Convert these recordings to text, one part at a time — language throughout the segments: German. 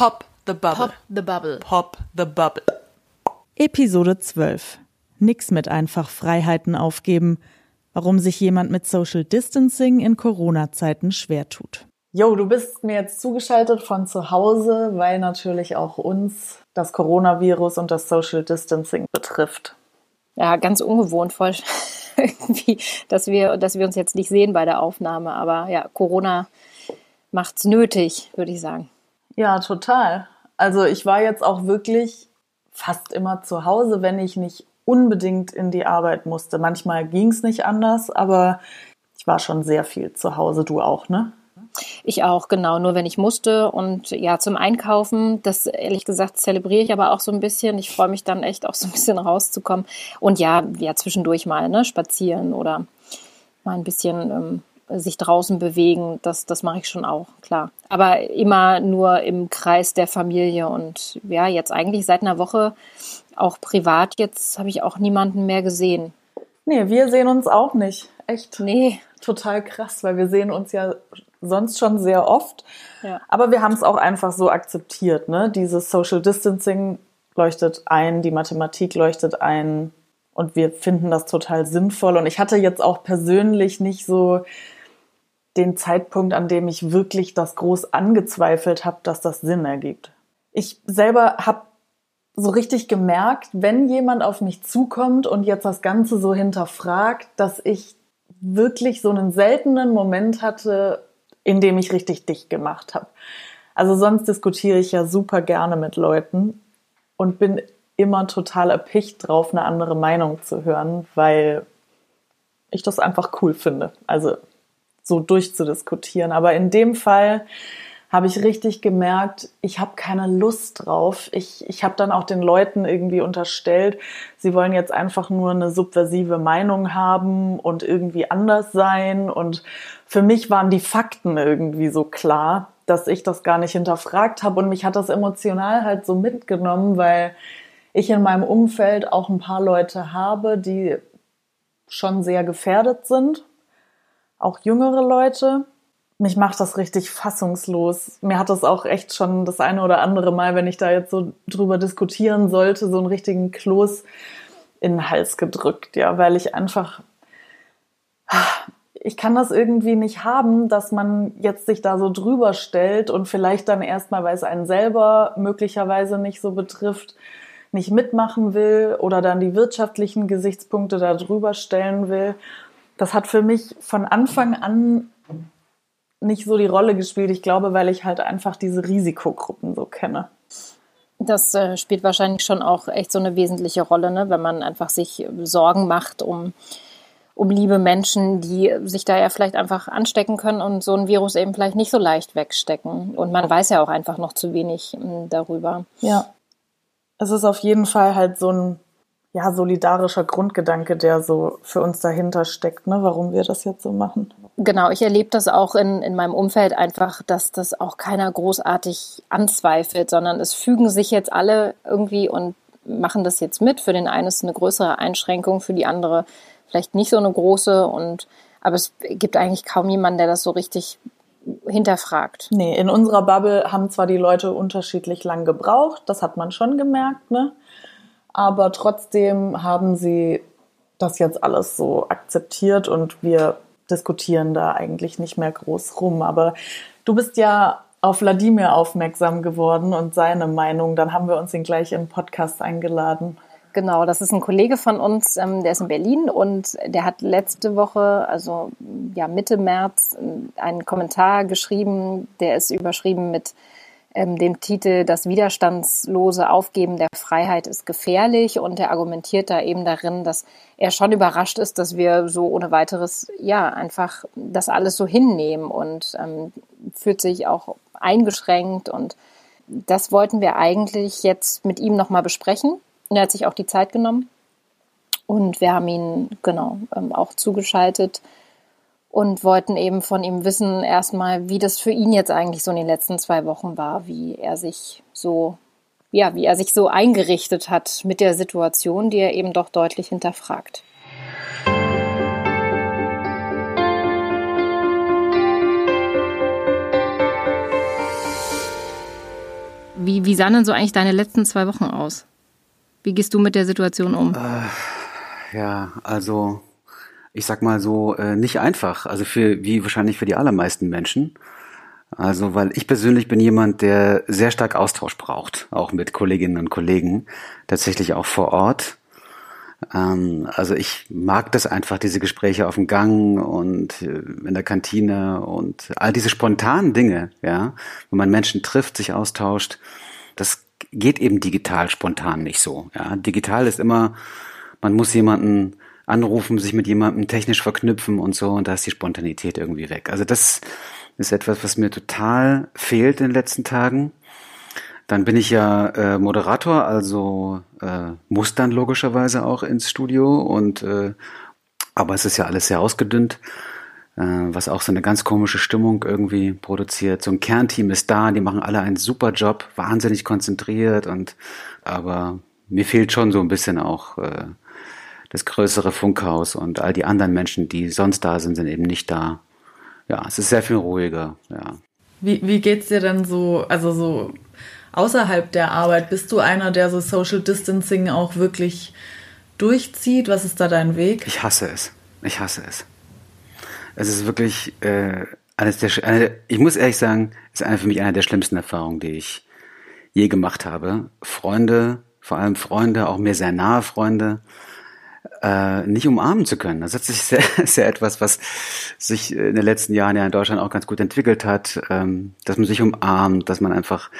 Pop the Bubble. Pop the Bubble. Pop the Bubble. Episode 12. Nix mit einfach Freiheiten aufgeben. Warum sich jemand mit Social Distancing in Corona-Zeiten schwer tut. Jo, du bist mir jetzt zugeschaltet von zu Hause, weil natürlich auch uns das Coronavirus und das Social Distancing betrifft. Ja, ganz ungewohnt, voll irgendwie, dass wir, dass wir uns jetzt nicht sehen bei der Aufnahme. Aber ja, Corona macht's nötig, würde ich sagen. Ja, total. Also ich war jetzt auch wirklich fast immer zu Hause, wenn ich nicht unbedingt in die Arbeit musste. Manchmal ging's nicht anders, aber ich war schon sehr viel zu Hause. Du auch, ne? Ich auch, genau, nur wenn ich musste. Und ja, zum Einkaufen, das ehrlich gesagt zelebriere ich aber auch so ein bisschen. Ich freue mich dann echt auch so ein bisschen rauszukommen. Und ja, ja, zwischendurch mal, ne, spazieren oder mal ein bisschen ähm, sich draußen bewegen, das, das mache ich schon auch, klar. Aber immer nur im Kreis der Familie und ja, jetzt eigentlich seit einer Woche auch privat, jetzt habe ich auch niemanden mehr gesehen. Nee, wir sehen uns auch nicht. Echt. Nee. Total krass, weil wir sehen uns ja sonst schon sehr oft. Ja. Aber wir haben es auch einfach so akzeptiert, ne? Dieses Social Distancing leuchtet ein, die Mathematik leuchtet ein und wir finden das total sinnvoll. Und ich hatte jetzt auch persönlich nicht so den Zeitpunkt, an dem ich wirklich das groß angezweifelt habe, dass das Sinn ergibt. Ich selber habe so richtig gemerkt, wenn jemand auf mich zukommt und jetzt das Ganze so hinterfragt, dass ich wirklich so einen seltenen Moment hatte, in dem ich richtig dicht gemacht habe. Also sonst diskutiere ich ja super gerne mit Leuten und bin immer total erpicht drauf, eine andere Meinung zu hören, weil ich das einfach cool finde. Also so durchzudiskutieren. Aber in dem Fall habe ich richtig gemerkt, ich habe keine Lust drauf. Ich, ich habe dann auch den Leuten irgendwie unterstellt, sie wollen jetzt einfach nur eine subversive Meinung haben und irgendwie anders sein. Und für mich waren die Fakten irgendwie so klar, dass ich das gar nicht hinterfragt habe. Und mich hat das emotional halt so mitgenommen, weil ich in meinem Umfeld auch ein paar Leute habe, die schon sehr gefährdet sind auch jüngere Leute. Mich macht das richtig fassungslos. Mir hat das auch echt schon das eine oder andere Mal, wenn ich da jetzt so drüber diskutieren sollte, so einen richtigen Kloß in den Hals gedrückt, ja, weil ich einfach, ich kann das irgendwie nicht haben, dass man jetzt sich da so drüber stellt und vielleicht dann erstmal, weil es einen selber möglicherweise nicht so betrifft, nicht mitmachen will oder dann die wirtschaftlichen Gesichtspunkte da drüber stellen will das hat für mich von Anfang an nicht so die Rolle gespielt. Ich glaube, weil ich halt einfach diese Risikogruppen so kenne. Das äh, spielt wahrscheinlich schon auch echt so eine wesentliche Rolle, ne? wenn man einfach sich Sorgen macht um, um liebe Menschen, die sich da ja vielleicht einfach anstecken können und so ein Virus eben vielleicht nicht so leicht wegstecken. Und man weiß ja auch einfach noch zu wenig m, darüber. Ja. Es ist auf jeden Fall halt so ein ja, solidarischer Grundgedanke, der so für uns dahinter steckt, ne, warum wir das jetzt so machen. Genau, ich erlebe das auch in, in meinem Umfeld einfach, dass das auch keiner großartig anzweifelt, sondern es fügen sich jetzt alle irgendwie und machen das jetzt mit. Für den einen ist eine größere Einschränkung, für die andere vielleicht nicht so eine große und aber es gibt eigentlich kaum jemanden, der das so richtig hinterfragt. Nee, in unserer Bubble haben zwar die Leute unterschiedlich lang gebraucht, das hat man schon gemerkt, ne? Aber trotzdem haben sie das jetzt alles so akzeptiert und wir diskutieren da eigentlich nicht mehr groß rum. Aber du bist ja auf Wladimir aufmerksam geworden und seine Meinung. Dann haben wir uns ihn gleich im Podcast eingeladen. Genau, das ist ein Kollege von uns, ähm, der ist in Berlin und der hat letzte Woche, also ja Mitte März, einen Kommentar geschrieben, der ist überschrieben mit ähm, dem Titel Das widerstandslose Aufgeben der Freiheit ist gefährlich und er argumentiert da eben darin, dass er schon überrascht ist, dass wir so ohne weiteres ja einfach das alles so hinnehmen und ähm, fühlt sich auch eingeschränkt und das wollten wir eigentlich jetzt mit ihm nochmal besprechen. Und er hat sich auch die Zeit genommen. Und wir haben ihn genau ähm, auch zugeschaltet und wollten eben von ihm wissen, erstmal, wie das für ihn jetzt eigentlich so in den letzten zwei Wochen war, wie er sich so, ja, wie er sich so eingerichtet hat mit der Situation, die er eben doch deutlich hinterfragt. Wie, wie sahen denn so eigentlich deine letzten zwei Wochen aus? Wie gehst du mit der Situation um? Äh, ja, also ich sag mal so, äh, nicht einfach. Also für wie wahrscheinlich für die allermeisten Menschen. Also, weil ich persönlich bin jemand, der sehr stark Austausch braucht, auch mit Kolleginnen und Kollegen, tatsächlich auch vor Ort. Ähm, also ich mag das einfach, diese Gespräche auf dem Gang und äh, in der Kantine und all diese spontanen Dinge, ja, wo man Menschen trifft, sich austauscht. Das geht eben digital spontan nicht so. Ja. Digital ist immer, man muss jemanden anrufen, sich mit jemandem technisch verknüpfen und so, und da ist die Spontanität irgendwie weg. Also das ist etwas, was mir total fehlt in den letzten Tagen. Dann bin ich ja äh, Moderator, also äh, muss dann logischerweise auch ins Studio und äh, aber es ist ja alles sehr ausgedünnt, äh, was auch so eine ganz komische Stimmung irgendwie produziert. So ein Kernteam ist da, die machen alle einen super Job, wahnsinnig konzentriert und aber mir fehlt schon so ein bisschen auch äh, das größere Funkhaus und all die anderen Menschen, die sonst da sind, sind eben nicht da. Ja, es ist sehr viel ruhiger, ja. Wie, wie geht's dir denn so, also so außerhalb der Arbeit? Bist du einer, der so Social Distancing auch wirklich durchzieht? Was ist da dein Weg? Ich hasse es. Ich hasse es. Es ist wirklich äh, eines der, eine, ich muss ehrlich sagen, ist eine für mich eine der schlimmsten Erfahrungen, die ich je gemacht habe. Freunde, vor allem Freunde, auch mir sehr nahe Freunde, äh, nicht umarmen zu können. Das ist sehr, sehr etwas, was sich in den letzten Jahren ja in Deutschland auch ganz gut entwickelt hat, ähm, dass man sich umarmt, dass man einfach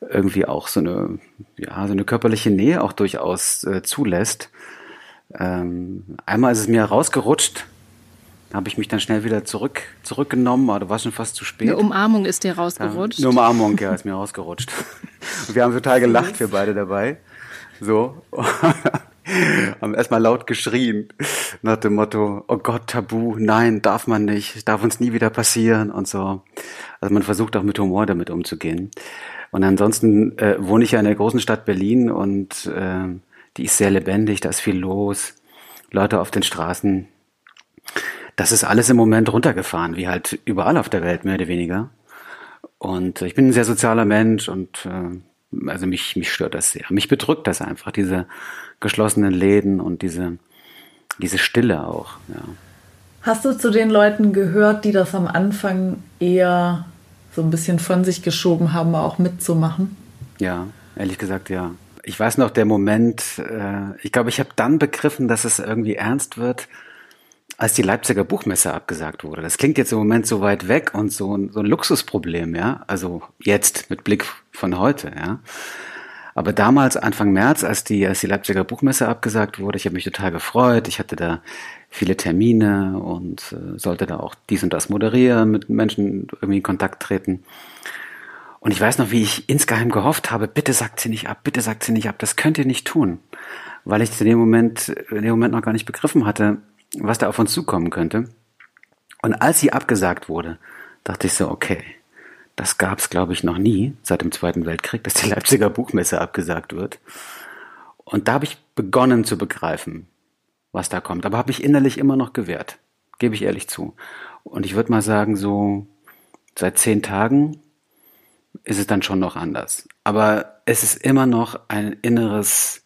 irgendwie auch so eine, ja, so eine körperliche Nähe auch durchaus äh, zulässt. Ähm, einmal ist es mir rausgerutscht, habe ich mich dann schnell wieder zurück, zurückgenommen, aber da war schon fast zu spät. Eine Umarmung ist dir rausgerutscht? Ja, eine Umarmung, ja, ist mir rausgerutscht. Und wir haben total gelacht, wir beide dabei. So. haben erstmal laut geschrien nach dem Motto, oh Gott, Tabu, nein, darf man nicht, darf uns nie wieder passieren und so. Also man versucht auch mit Humor damit umzugehen. Und ansonsten äh, wohne ich ja in der großen Stadt Berlin und äh, die ist sehr lebendig, da ist viel los, Leute auf den Straßen. Das ist alles im Moment runtergefahren, wie halt überall auf der Welt, mehr oder weniger. Und ich bin ein sehr sozialer Mensch und äh, also mich, mich stört das sehr. Mich bedrückt das einfach, diese geschlossenen Läden und diese, diese Stille auch. Ja. Hast du zu den Leuten gehört, die das am Anfang eher so ein bisschen von sich geschoben haben, auch mitzumachen? Ja, ehrlich gesagt, ja. Ich weiß noch, der Moment, äh, ich glaube, ich habe dann begriffen, dass es irgendwie ernst wird, als die Leipziger Buchmesse abgesagt wurde. Das klingt jetzt im Moment so weit weg und so, so ein Luxusproblem, ja. Also jetzt mit Blick von heute, ja. Aber damals, Anfang März, als die, als die Leipziger Buchmesse abgesagt wurde, ich habe mich total gefreut. Ich hatte da viele Termine und äh, sollte da auch dies und das moderieren, mit Menschen irgendwie in Kontakt treten. Und ich weiß noch, wie ich insgeheim gehofft habe, bitte sagt sie nicht ab, bitte sagt sie nicht ab, das könnt ihr nicht tun. Weil ich in dem Moment, in dem Moment noch gar nicht begriffen hatte, was da auf uns zukommen könnte. Und als sie abgesagt wurde, dachte ich so, okay, das gab es, glaube ich, noch nie seit dem Zweiten Weltkrieg, dass die Leipziger Buchmesse abgesagt wird. Und da habe ich begonnen zu begreifen, was da kommt. Aber habe ich innerlich immer noch gewehrt, gebe ich ehrlich zu. Und ich würde mal sagen, so seit zehn Tagen ist es dann schon noch anders. Aber es ist immer noch ein inneres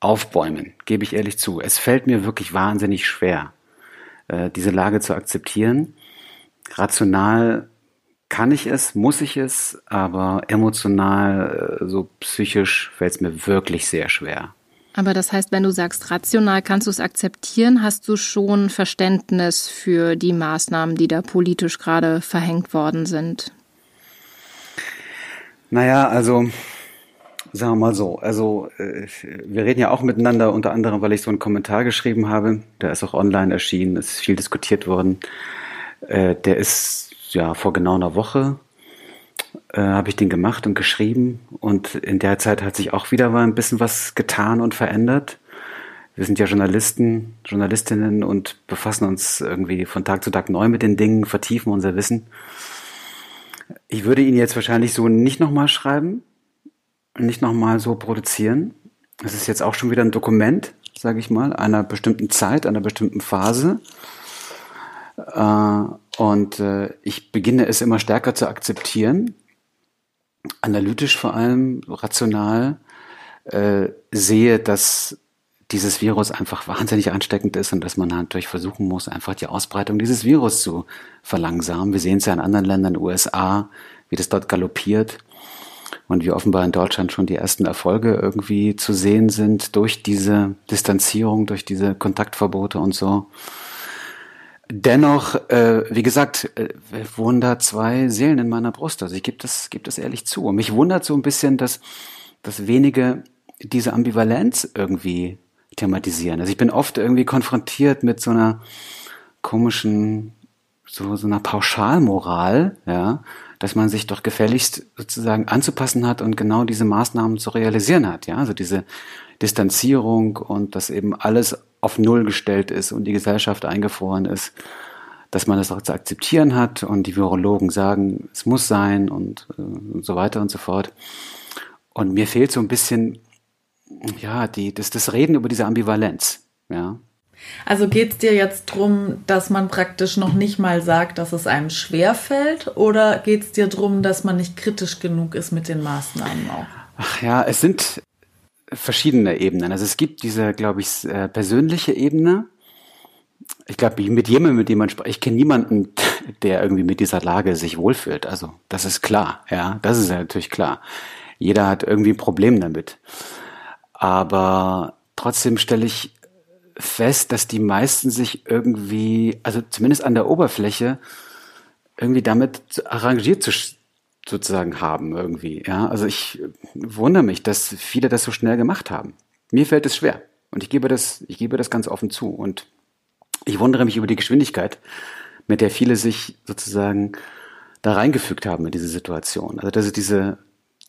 Aufbäumen, gebe ich ehrlich zu. Es fällt mir wirklich wahnsinnig schwer, äh, diese Lage zu akzeptieren. Rational kann ich es, muss ich es, aber emotional, äh, so psychisch fällt es mir wirklich sehr schwer. Aber das heißt, wenn du sagst rational, kannst du es akzeptieren, hast du schon Verständnis für die Maßnahmen, die da politisch gerade verhängt worden sind? Naja, also sagen wir mal so, also äh, wir reden ja auch miteinander, unter anderem, weil ich so einen Kommentar geschrieben habe, der ist auch online erschienen, ist viel diskutiert worden. Äh, der ist ja, vor genau einer Woche äh, habe ich den gemacht und geschrieben. Und in der Zeit hat sich auch wieder mal ein bisschen was getan und verändert. Wir sind ja Journalisten, Journalistinnen und befassen uns irgendwie von Tag zu Tag neu mit den Dingen, vertiefen unser Wissen. Ich würde ihn jetzt wahrscheinlich so nicht nochmal schreiben, nicht nochmal so produzieren. Es ist jetzt auch schon wieder ein Dokument, sage ich mal, einer bestimmten Zeit, einer bestimmten Phase. Äh, und äh, ich beginne es immer stärker zu akzeptieren. analytisch vor allem, rational, äh, sehe, dass dieses Virus einfach wahnsinnig ansteckend ist und dass man natürlich versuchen muss, einfach die Ausbreitung dieses Virus zu verlangsamen. Wir sehen es ja in anderen Ländern, USA, wie das dort galoppiert und wie offenbar in Deutschland schon die ersten Erfolge irgendwie zu sehen sind durch diese Distanzierung, durch diese Kontaktverbote und so. Dennoch, äh, wie gesagt, äh, da zwei Seelen in meiner Brust. Also ich gebe das, gebe das ehrlich zu. Und mich wundert so ein bisschen, dass, dass wenige diese Ambivalenz irgendwie thematisieren. Also ich bin oft irgendwie konfrontiert mit so einer komischen, so, so einer Pauschalmoral, ja, dass man sich doch gefälligst sozusagen anzupassen hat und genau diese Maßnahmen zu realisieren hat, ja, also diese Distanzierung und dass eben alles auf Null gestellt ist und die Gesellschaft eingefroren ist, dass man das auch zu akzeptieren hat und die Virologen sagen, es muss sein und, äh, und so weiter und so fort. Und mir fehlt so ein bisschen ja, die, das, das Reden über diese Ambivalenz, ja. Also geht es dir jetzt darum, dass man praktisch noch nicht mal sagt, dass es einem schwerfällt, oder geht es dir darum, dass man nicht kritisch genug ist mit den Maßnahmen auch? Ach ja, es sind verschiedene Ebenen. Also es gibt diese, glaube ich, äh, persönliche Ebene. Ich glaube, mit jemandem, mit dem man spricht, ich kenne niemanden, der irgendwie mit dieser Lage sich wohlfühlt. Also das ist klar, ja, das ist ja natürlich klar. Jeder hat irgendwie ein Problem damit. Aber trotzdem stelle ich fest, dass die meisten sich irgendwie, also zumindest an der Oberfläche, irgendwie damit arrangiert zu, sozusagen haben irgendwie. Ja, also ich wundere mich, dass viele das so schnell gemacht haben. Mir fällt es schwer und ich gebe das, ich gebe das ganz offen zu und ich wundere mich über die Geschwindigkeit, mit der viele sich sozusagen da reingefügt haben in diese Situation. Also das ist diese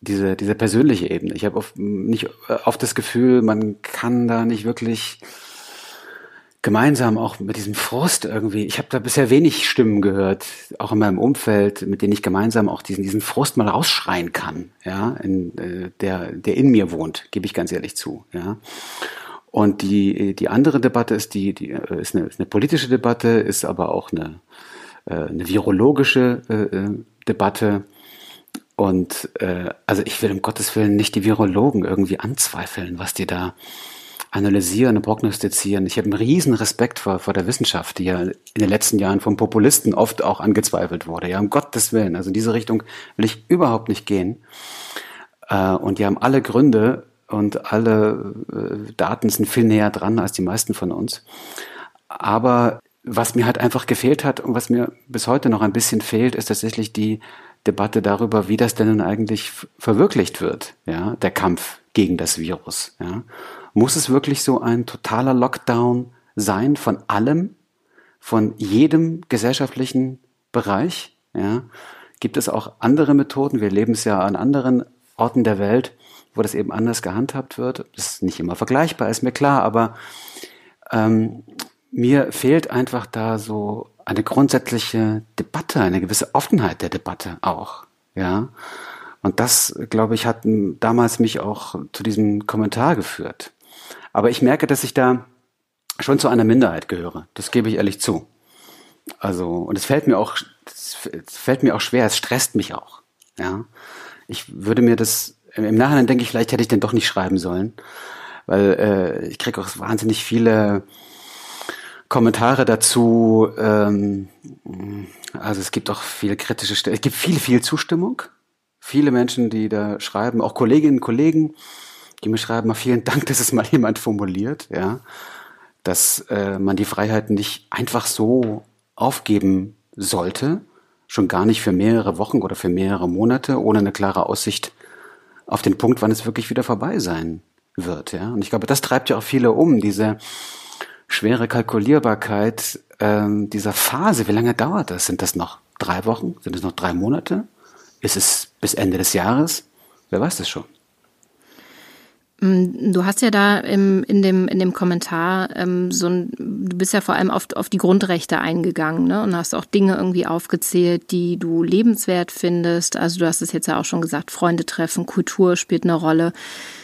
diese, diese persönliche Ebene. Ich habe oft nicht oft das Gefühl, man kann da nicht wirklich gemeinsam auch mit diesem Frust irgendwie. Ich habe da bisher wenig Stimmen gehört, auch in meinem Umfeld, mit denen ich gemeinsam auch diesen diesen Frust mal rausschreien kann, ja, in, äh, der der in mir wohnt, gebe ich ganz ehrlich zu, ja. Und die die andere Debatte ist die die äh, ist eine, ist eine politische Debatte, ist aber auch eine äh, eine virologische äh, äh Debatte und äh, also ich will um Gottes Willen nicht die Virologen irgendwie anzweifeln, was die da analysieren und prognostizieren. Ich habe einen riesen Respekt vor, vor der Wissenschaft, die ja in den letzten Jahren von Populisten oft auch angezweifelt wurde. Ja, um Gottes Willen. Also in diese Richtung will ich überhaupt nicht gehen. Äh, und die haben alle Gründe und alle äh, Daten sind viel näher dran als die meisten von uns. Aber was mir halt einfach gefehlt hat und was mir bis heute noch ein bisschen fehlt, ist tatsächlich die Debatte darüber, wie das denn nun eigentlich verwirklicht wird, ja, der Kampf gegen das Virus, ja. Muss es wirklich so ein totaler Lockdown sein von allem, von jedem gesellschaftlichen Bereich, ja? Gibt es auch andere Methoden? Wir leben es ja an anderen Orten der Welt, wo das eben anders gehandhabt wird. Das ist nicht immer vergleichbar, ist mir klar, aber ähm, mir fehlt einfach da so eine grundsätzliche Debatte, eine gewisse Offenheit der Debatte auch, ja. Und das, glaube ich, hat damals mich auch zu diesem Kommentar geführt. Aber ich merke, dass ich da schon zu einer Minderheit gehöre. Das gebe ich ehrlich zu. Also, und es fällt mir auch, es fällt mir auch schwer, es stresst mich auch, ja. Ich würde mir das, im Nachhinein denke ich, vielleicht hätte ich den doch nicht schreiben sollen, weil äh, ich kriege auch wahnsinnig viele Kommentare dazu. Ähm, also es gibt auch viele kritische Stellen. Es gibt viel, viel Zustimmung. Viele Menschen, die da schreiben, auch Kolleginnen und Kollegen, die mir schreiben, mal vielen Dank, dass es mal jemand formuliert, ja, dass äh, man die Freiheiten nicht einfach so aufgeben sollte, schon gar nicht für mehrere Wochen oder für mehrere Monate, ohne eine klare Aussicht auf den Punkt, wann es wirklich wieder vorbei sein wird, ja. Und ich glaube, das treibt ja auch viele um, diese schwere Kalkulierbarkeit ähm, dieser Phase. Wie lange dauert das? Sind das noch drei Wochen? Sind es noch drei Monate? Ist es bis Ende des Jahres? Wer weiß das schon? Mm, du hast ja da im, in, dem, in dem Kommentar ähm, so ein, du bist ja vor allem auf, auf die Grundrechte eingegangen ne? und hast auch Dinge irgendwie aufgezählt, die du lebenswert findest. Also du hast es jetzt ja auch schon gesagt, Freunde treffen, Kultur spielt eine Rolle.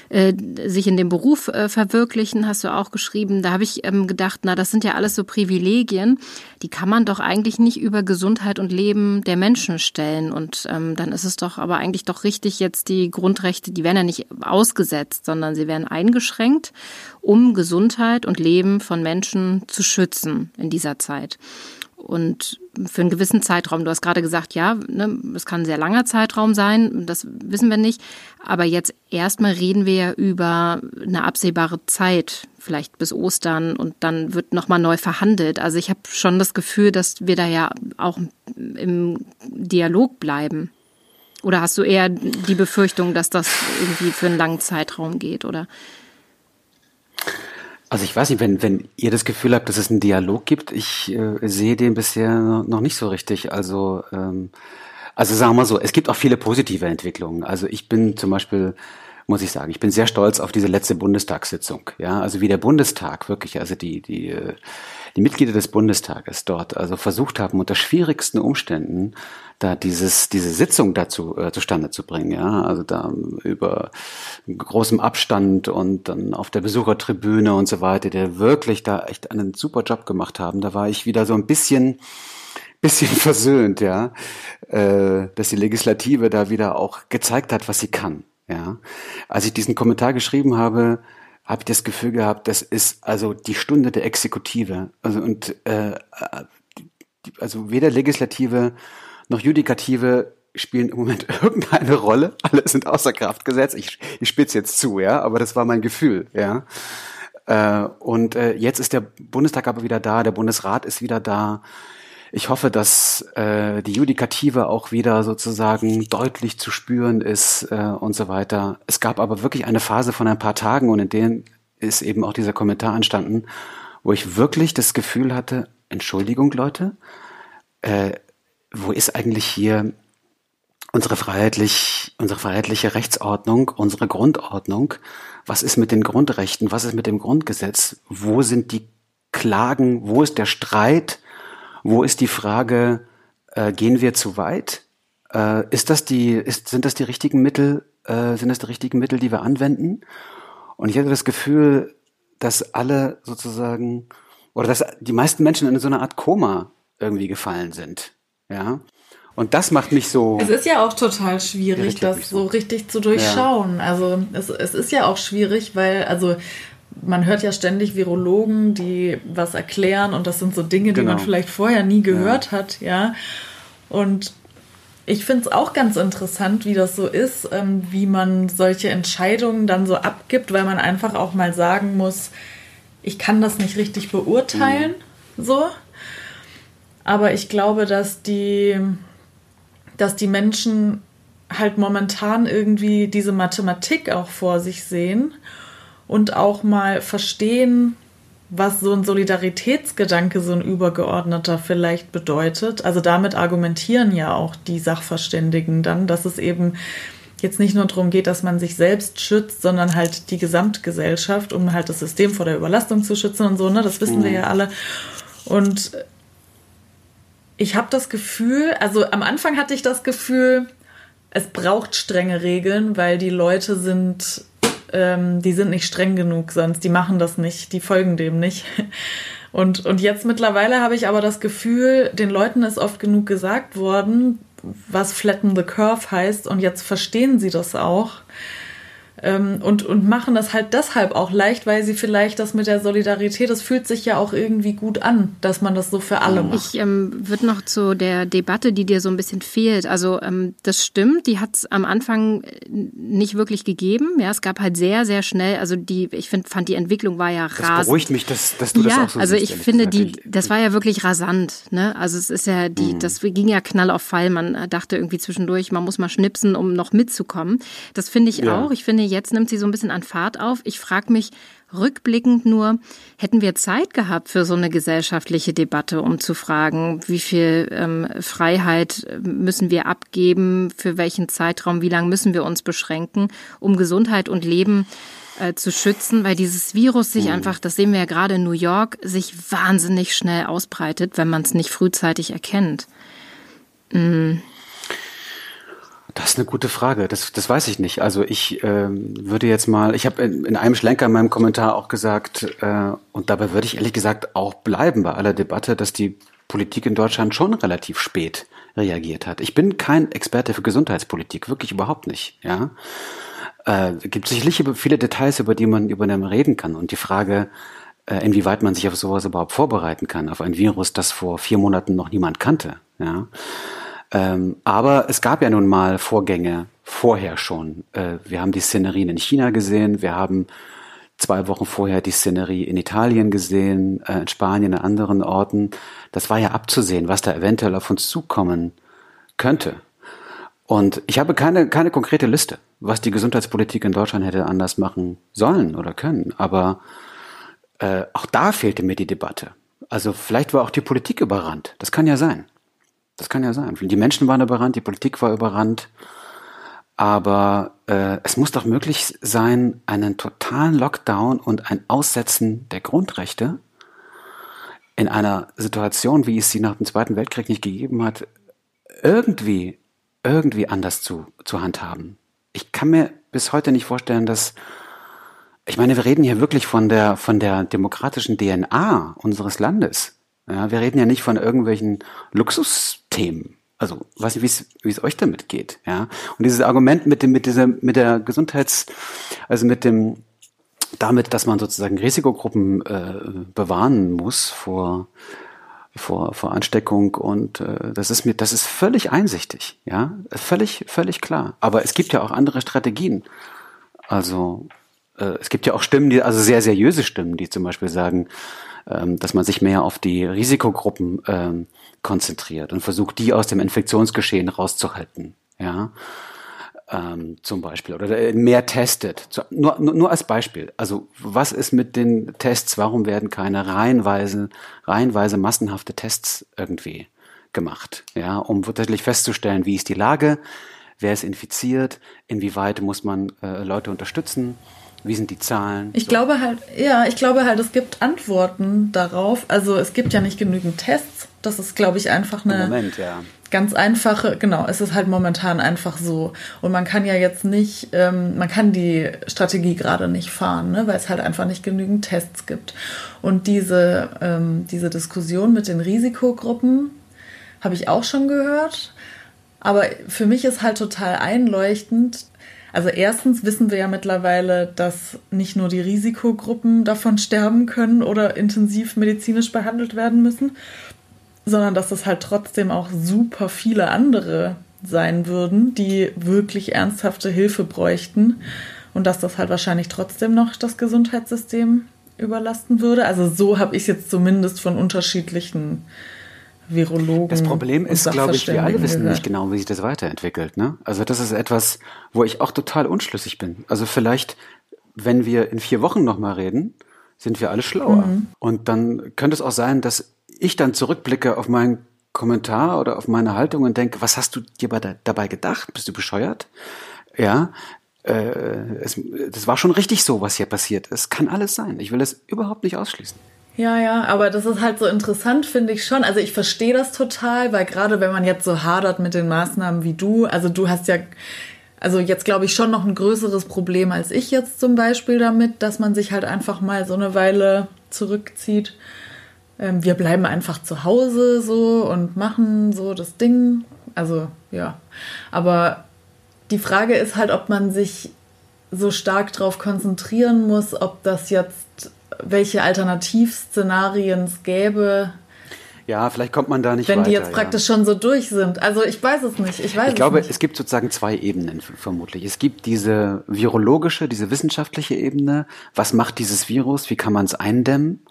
Äh, sich in dem Beruf äh, verwirklichen, hast du auch geschrieben. Da habe ich ähm, gedacht, na, das sind ja alles so Privilegien, die kann man doch eigentlich nicht über Gesundheit und Leben der Menschen stellen. Und ähm, dann ist es doch aber eigentlich doch richtig, jetzt die Grundrechte, die werden ja nicht ausgesetzt, sondern sie werden eingeschränkt, um Gesundheit und Leben von Menschen zu schützen in dieser Zeit. Und für einen gewissen Zeitraum. Du hast gerade gesagt, ja, ne, es kann ein sehr langer Zeitraum sein, das wissen wir nicht. Aber jetzt erstmal reden wir ja über eine absehbare Zeit, vielleicht bis Ostern und dann wird nochmal neu verhandelt. Also ich habe schon das Gefühl, dass wir da ja auch im Dialog bleiben. Oder hast du eher die Befürchtung, dass das irgendwie für einen langen Zeitraum geht, oder? Also ich weiß nicht, wenn, wenn ihr das Gefühl habt, dass es einen Dialog gibt, ich äh, sehe den bisher noch nicht so richtig. Also, ähm, also sagen wir mal so, es gibt auch viele positive Entwicklungen. Also ich bin zum Beispiel, muss ich sagen, ich bin sehr stolz auf diese letzte Bundestagssitzung. Ja, also wie der Bundestag wirklich, also die, die, äh, die Mitglieder des Bundestages dort also versucht haben, unter schwierigsten Umständen da dieses, diese Sitzung dazu äh, zustande zu bringen, ja, also da über großem Abstand und dann auf der Besuchertribüne und so weiter, der wirklich da echt einen super Job gemacht haben. Da war ich wieder so ein bisschen bisschen versöhnt, ja, äh, dass die Legislative da wieder auch gezeigt hat, was sie kann, ja. Als ich diesen Kommentar geschrieben habe, habe ich das Gefühl gehabt, das ist also die Stunde der Exekutive, also und äh, äh also weder Legislative noch Judikative spielen im Moment irgendeine Rolle. Alle sind außer Kraft gesetzt. Ich, ich spitze jetzt zu, ja, aber das war mein Gefühl, ja. Äh, und äh, jetzt ist der Bundestag aber wieder da, der Bundesrat ist wieder da. Ich hoffe, dass äh, die Judikative auch wieder sozusagen deutlich zu spüren ist äh, und so weiter. Es gab aber wirklich eine Phase von ein paar Tagen und in denen ist eben auch dieser Kommentar entstanden, wo ich wirklich das Gefühl hatte, Entschuldigung, Leute, äh, wo ist eigentlich hier unsere freiheitlich, unsere freiheitliche Rechtsordnung, unsere Grundordnung? Was ist mit den Grundrechten? Was ist mit dem Grundgesetz? Wo sind die Klagen? Wo ist der Streit? Wo ist die Frage, äh, gehen wir zu weit? Äh, ist das die, ist, sind das die richtigen Mittel, äh, sind das die richtigen Mittel, die wir anwenden? Und ich hatte das Gefühl, dass alle sozusagen, oder dass die meisten Menschen in so eine Art Koma irgendwie gefallen sind. Ja. Und das macht mich so. Es ist ja auch total schwierig, das so. richtig zu durchschauen. Ja. Also es, es ist ja auch schwierig, weil, also man hört ja ständig Virologen, die was erklären und das sind so Dinge, genau. die man vielleicht vorher nie gehört ja. hat, ja. Und ich finde es auch ganz interessant, wie das so ist, ähm, wie man solche Entscheidungen dann so abgibt, weil man einfach auch mal sagen muss, ich kann das nicht richtig beurteilen, mhm. so. Aber ich glaube, dass die, dass die Menschen halt momentan irgendwie diese Mathematik auch vor sich sehen und auch mal verstehen, was so ein Solidaritätsgedanke, so ein übergeordneter vielleicht bedeutet. Also damit argumentieren ja auch die Sachverständigen dann, dass es eben jetzt nicht nur darum geht, dass man sich selbst schützt, sondern halt die Gesamtgesellschaft, um halt das System vor der Überlastung zu schützen und so, ne? Das wissen mhm. wir ja alle. Und ich habe das Gefühl, also am Anfang hatte ich das Gefühl, es braucht strenge Regeln, weil die Leute sind, ähm, die sind nicht streng genug sonst, die machen das nicht, die folgen dem nicht. Und, und jetzt mittlerweile habe ich aber das Gefühl, den Leuten ist oft genug gesagt worden, was flatten the curve heißt und jetzt verstehen sie das auch. Ähm, und, und machen das halt deshalb auch leicht, weil sie vielleicht das mit der Solidarität, das fühlt sich ja auch irgendwie gut an, dass man das so für alle macht. Ich ähm, würde noch zu der Debatte, die dir so ein bisschen fehlt. Also ähm, das stimmt, die hat es am Anfang äh, nicht wirklich gegeben. Ja, es gab halt sehr, sehr schnell, also die, ich find, fand die Entwicklung war ja rasant. Das beruhigt mich, dass, dass du ja, das auch so also siehst, ich finde, die, das war ja wirklich rasant. Ne? Also es ist ja, die, mhm. das ging ja knall auf Fall. Man dachte irgendwie zwischendurch, man muss mal schnipsen, um noch mitzukommen. Das finde ich ja. auch. Ich finde, jetzt nimmt sie so ein bisschen an Fahrt auf. Ich frage mich rückblickend nur, hätten wir Zeit gehabt für so eine gesellschaftliche Debatte, um zu fragen, wie viel ähm, Freiheit müssen wir abgeben, für welchen Zeitraum, wie lange müssen wir uns beschränken, um Gesundheit und Leben äh, zu schützen, weil dieses Virus sich mhm. einfach, das sehen wir ja gerade in New York, sich wahnsinnig schnell ausbreitet, wenn man es nicht frühzeitig erkennt. Mhm. Das ist eine gute Frage. Das, das weiß ich nicht. Also ich ähm, würde jetzt mal, ich habe in, in, einem Schlenker in meinem Kommentar auch gesagt, äh, und dabei würde ich ehrlich gesagt auch bleiben bei aller Debatte, dass die Politik in Deutschland schon relativ spät reagiert hat. Ich bin kein Experte für Gesundheitspolitik, wirklich überhaupt nicht. Ja, äh, gibt sicherlich viele Details, über die man über reden kann. Und die Frage, äh, inwieweit man sich auf sowas überhaupt vorbereiten kann, auf ein Virus, das vor vier Monaten noch niemand kannte. Ja. Ähm, aber es gab ja nun mal Vorgänge vorher schon. Äh, wir haben die Szenerien in China gesehen, wir haben zwei Wochen vorher die Szenerie in Italien gesehen, äh, in Spanien, an anderen Orten. Das war ja abzusehen, was da eventuell auf uns zukommen könnte. Und ich habe keine, keine konkrete Liste, was die Gesundheitspolitik in Deutschland hätte anders machen sollen oder können. Aber äh, auch da fehlte mir die Debatte. Also vielleicht war auch die Politik überrannt. Das kann ja sein. Das kann ja sein. Die Menschen waren überrannt, die Politik war überrannt. Aber äh, es muss doch möglich sein, einen totalen Lockdown und ein Aussetzen der Grundrechte in einer Situation, wie es sie nach dem Zweiten Weltkrieg nicht gegeben hat, irgendwie, irgendwie anders zu, zu handhaben. Ich kann mir bis heute nicht vorstellen, dass ich meine, wir reden hier wirklich von der, von der demokratischen DNA unseres Landes. Ja, wir reden ja nicht von irgendwelchen Luxusthemen. Also, weiß nicht, wie es, euch damit geht, ja. Und dieses Argument mit dem, mit dieser, mit der Gesundheits, also mit dem, damit, dass man sozusagen Risikogruppen äh, bewahren muss vor, vor, vor Ansteckung und äh, das ist mir, das ist völlig einsichtig, ja, völlig, völlig klar. Aber es gibt ja auch andere Strategien. Also äh, es gibt ja auch Stimmen, die, also sehr seriöse Stimmen, die zum Beispiel sagen, dass man sich mehr auf die Risikogruppen ähm, konzentriert und versucht, die aus dem Infektionsgeschehen rauszuhalten. Ja, ähm, zum Beispiel oder mehr testet. Nur, nur, nur als Beispiel. Also was ist mit den Tests? Warum werden keine reihenweise, reihenweise massenhafte Tests irgendwie gemacht? Ja, um tatsächlich festzustellen, wie ist die Lage, wer ist infiziert, inwieweit muss man äh, Leute unterstützen wie sind die Zahlen? Ich so. glaube halt, ja, ich glaube halt, es gibt Antworten darauf. Also es gibt ja nicht genügend Tests. Das ist, glaube ich, einfach eine Moment, ja. ganz einfache, genau, es ist halt momentan einfach so. Und man kann ja jetzt nicht, ähm, man kann die Strategie gerade nicht fahren, ne, weil es halt einfach nicht genügend Tests gibt. Und diese, ähm, diese Diskussion mit den Risikogruppen habe ich auch schon gehört. Aber für mich ist halt total einleuchtend, also erstens wissen wir ja mittlerweile, dass nicht nur die Risikogruppen davon sterben können oder intensiv medizinisch behandelt werden müssen, sondern dass es halt trotzdem auch super viele andere sein würden, die wirklich ernsthafte Hilfe bräuchten und dass das halt wahrscheinlich trotzdem noch das Gesundheitssystem überlasten würde. Also so habe ich es jetzt zumindest von unterschiedlichen Virologen. Das Problem ist, glaube ich, wir alle wissen nicht genau, wie sich das weiterentwickelt. Ne? Also das ist etwas, wo ich auch total unschlüssig bin. Also vielleicht, wenn wir in vier Wochen nochmal reden, sind wir alle schlauer. Mhm. Und dann könnte es auch sein, dass ich dann zurückblicke auf meinen Kommentar oder auf meine Haltung und denke, was hast du dir dabei gedacht? Bist du bescheuert? Ja, äh, es, das war schon richtig so, was hier passiert. Es kann alles sein. Ich will es überhaupt nicht ausschließen. Ja, ja, aber das ist halt so interessant, finde ich schon. Also ich verstehe das total, weil gerade wenn man jetzt so hadert mit den Maßnahmen wie du, also du hast ja, also jetzt glaube ich schon noch ein größeres Problem als ich jetzt zum Beispiel damit, dass man sich halt einfach mal so eine Weile zurückzieht. Ähm, wir bleiben einfach zu Hause so und machen so das Ding. Also ja, aber die Frage ist halt, ob man sich so stark darauf konzentrieren muss, ob das jetzt welche Alternativszenarien es gäbe. Ja, vielleicht kommt man da nicht Wenn weiter, die jetzt praktisch ja. schon so durch sind. Also ich weiß es nicht. Ich, weiß ich glaube, nicht. es gibt sozusagen zwei Ebenen vermutlich. Es gibt diese virologische, diese wissenschaftliche Ebene. Was macht dieses Virus? Wie kann man es eindämmen?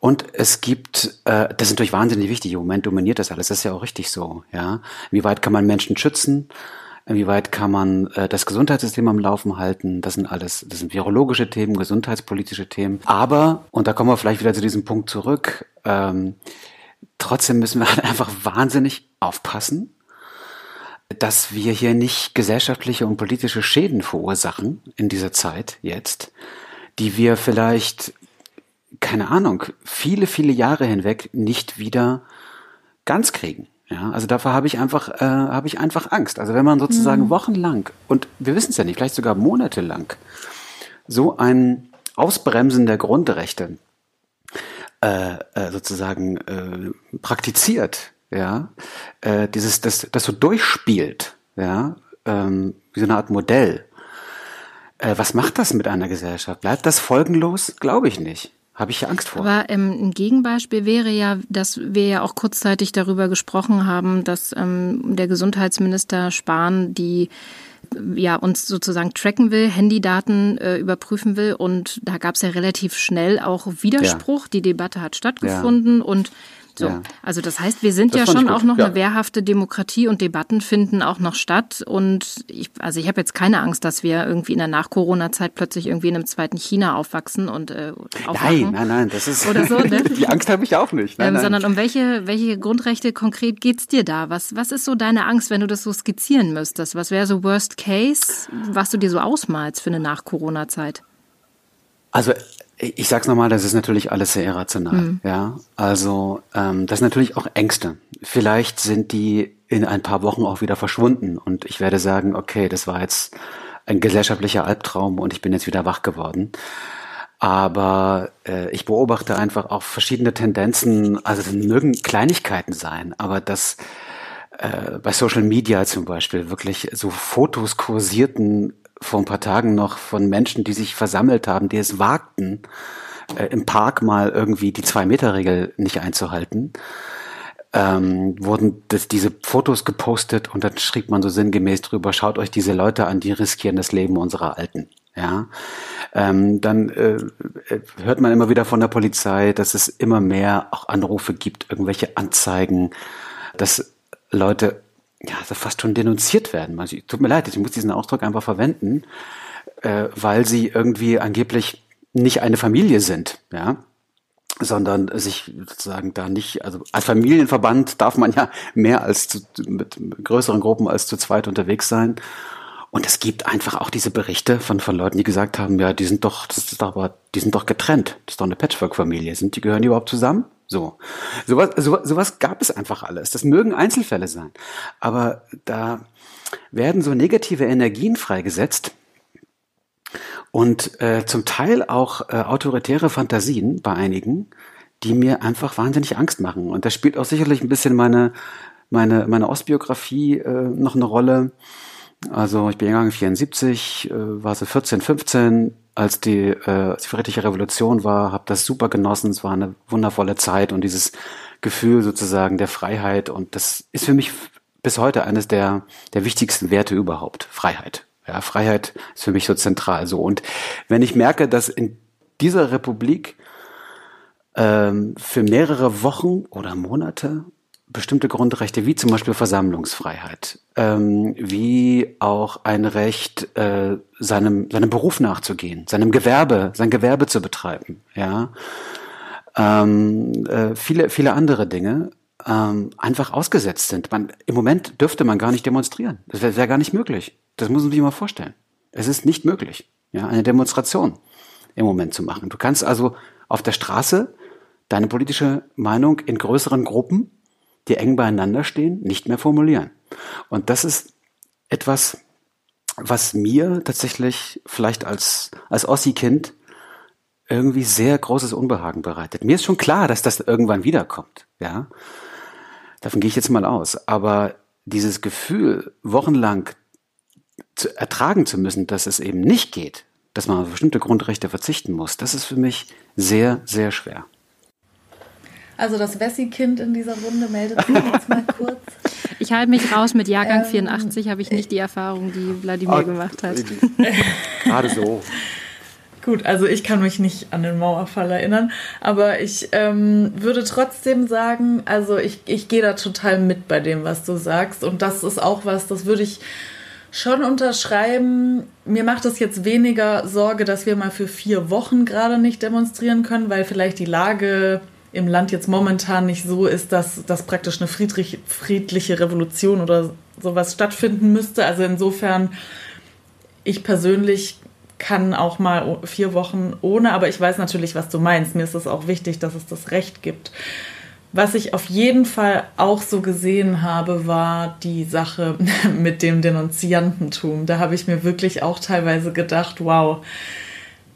Und es gibt, äh, das ist natürlich wahnsinnig wichtig, im Moment dominiert das alles, das ist ja auch richtig so, ja. Wie weit kann man Menschen schützen? Inwieweit kann man äh, das Gesundheitssystem am Laufen halten? Das sind alles, das sind virologische Themen, gesundheitspolitische Themen. Aber, und da kommen wir vielleicht wieder zu diesem Punkt zurück, ähm, trotzdem müssen wir halt einfach wahnsinnig aufpassen, dass wir hier nicht gesellschaftliche und politische Schäden verursachen in dieser Zeit jetzt, die wir vielleicht, keine Ahnung, viele, viele Jahre hinweg nicht wieder ganz kriegen. Ja, also davor habe ich einfach, äh, habe ich einfach Angst. Also wenn man sozusagen mhm. wochenlang und wir wissen es ja nicht, vielleicht sogar monatelang so ein Ausbremsen der Grundrechte äh, äh, sozusagen äh, praktiziert, ja, äh, dieses, das, das so durchspielt, ja, ähm, wie so eine Art Modell. Äh, was macht das mit einer Gesellschaft? Bleibt das folgenlos? Glaube ich nicht. Habe ich ja Angst vor. Aber ähm, ein Gegenbeispiel wäre ja, dass wir ja auch kurzzeitig darüber gesprochen haben, dass ähm, der Gesundheitsminister Spahn die ja uns sozusagen tracken will, Handydaten äh, überprüfen will und da gab es ja relativ schnell auch Widerspruch. Ja. Die Debatte hat stattgefunden ja. und so. Ja. Also das heißt, wir sind das ja schon auch noch ja. eine wehrhafte Demokratie und Debatten finden auch noch statt. Und ich, also ich habe jetzt keine Angst, dass wir irgendwie in der Nach-Corona-Zeit plötzlich irgendwie in einem zweiten China aufwachsen und äh, Nein, nein, nein, das ist oder so. Ne? Die Angst habe ich auch nicht. Nein, ähm, nein. Sondern um welche welche Grundrechte konkret geht's dir da? Was was ist so deine Angst, wenn du das so skizzieren müsstest? Was wäre so Worst Case, was du dir so ausmalst für eine Nach-Corona-Zeit? Also ich sag's nochmal, das ist natürlich alles sehr irrational. Mhm. Ja, also ähm, das sind natürlich auch Ängste. Vielleicht sind die in ein paar Wochen auch wieder verschwunden und ich werde sagen, okay, das war jetzt ein gesellschaftlicher Albtraum und ich bin jetzt wieder wach geworden. Aber äh, ich beobachte einfach auch verschiedene Tendenzen. Also es mögen Kleinigkeiten sein, aber dass äh, bei Social Media zum Beispiel wirklich so Fotos kursierten vor ein paar Tagen noch von Menschen, die sich versammelt haben, die es wagten, äh, im Park mal irgendwie die Zwei-Meter-Regel nicht einzuhalten, ähm, wurden das, diese Fotos gepostet und dann schrieb man so sinngemäß drüber, schaut euch diese Leute an, die riskieren das Leben unserer Alten. Ja, ähm, dann äh, äh hört man immer wieder von der Polizei, dass es immer mehr auch Anrufe gibt, irgendwelche Anzeigen, dass Leute ja, also fast schon denunziert werden. Also, tut mir leid, ich muss diesen Ausdruck einfach verwenden, äh, weil sie irgendwie angeblich nicht eine Familie sind, ja, sondern sich sozusagen da nicht, also als Familienverband darf man ja mehr als zu, mit größeren Gruppen als zu zweit unterwegs sein. Und es gibt einfach auch diese Berichte von, von Leuten, die gesagt haben, ja, die sind doch, das ist aber, die sind doch getrennt. Das ist doch eine Patchwork-Familie. Sind die, gehören die überhaupt zusammen? So. Sowas, sowas, sowas gab es einfach alles. Das mögen Einzelfälle sein. Aber da werden so negative Energien freigesetzt und äh, zum Teil auch äh, autoritäre Fantasien bei einigen, die mir einfach wahnsinnig Angst machen. Und da spielt auch sicherlich ein bisschen meine, meine, meine Ostbiografie äh, noch eine Rolle. Also ich bin gegangen 74, äh, war so 14, 15, als die, äh, als die friedliche Revolution war, habe das super genossen. Es war eine wundervolle Zeit und dieses Gefühl sozusagen der Freiheit. Und das ist für mich bis heute eines der, der wichtigsten Werte überhaupt. Freiheit. Ja, Freiheit ist für mich so zentral. So. Und wenn ich merke, dass in dieser Republik ähm, für mehrere Wochen oder Monate bestimmte Grundrechte, wie zum Beispiel Versammlungsfreiheit, ähm, wie auch ein Recht, äh, seinem, seinem Beruf nachzugehen, seinem Gewerbe, sein Gewerbe zu betreiben, ja, ähm, äh, viele, viele andere Dinge ähm, einfach ausgesetzt sind. Man, Im Moment dürfte man gar nicht demonstrieren. Das wäre wär gar nicht möglich. Das muss man sich mal vorstellen. Es ist nicht möglich, ja, eine Demonstration im Moment zu machen. Du kannst also auf der Straße deine politische Meinung in größeren Gruppen die eng beieinander stehen, nicht mehr formulieren. Und das ist etwas, was mir tatsächlich vielleicht als, als Ossi-Kind irgendwie sehr großes Unbehagen bereitet. Mir ist schon klar, dass das irgendwann wiederkommt, ja. Davon gehe ich jetzt mal aus. Aber dieses Gefühl, wochenlang zu ertragen zu müssen, dass es eben nicht geht, dass man auf bestimmte Grundrechte verzichten muss, das ist für mich sehr, sehr schwer. Also das Wessi-Kind in dieser Runde meldet sich jetzt mal kurz. Ich halte mich raus, mit Jahrgang ähm, 84 habe ich nicht die Erfahrung, die Wladimir oh, gemacht hat. Gerade so. Gut, also ich kann mich nicht an den Mauerfall erinnern, aber ich ähm, würde trotzdem sagen, also ich, ich gehe da total mit bei dem, was du sagst. Und das ist auch was, das würde ich schon unterschreiben. Mir macht es jetzt weniger Sorge, dass wir mal für vier Wochen gerade nicht demonstrieren können, weil vielleicht die Lage im Land jetzt momentan nicht so ist, dass, dass praktisch eine friedrich, friedliche Revolution oder sowas stattfinden müsste. Also insofern, ich persönlich kann auch mal vier Wochen ohne, aber ich weiß natürlich, was du meinst. Mir ist es auch wichtig, dass es das Recht gibt. Was ich auf jeden Fall auch so gesehen habe, war die Sache mit dem Denunziantentum. Da habe ich mir wirklich auch teilweise gedacht, wow,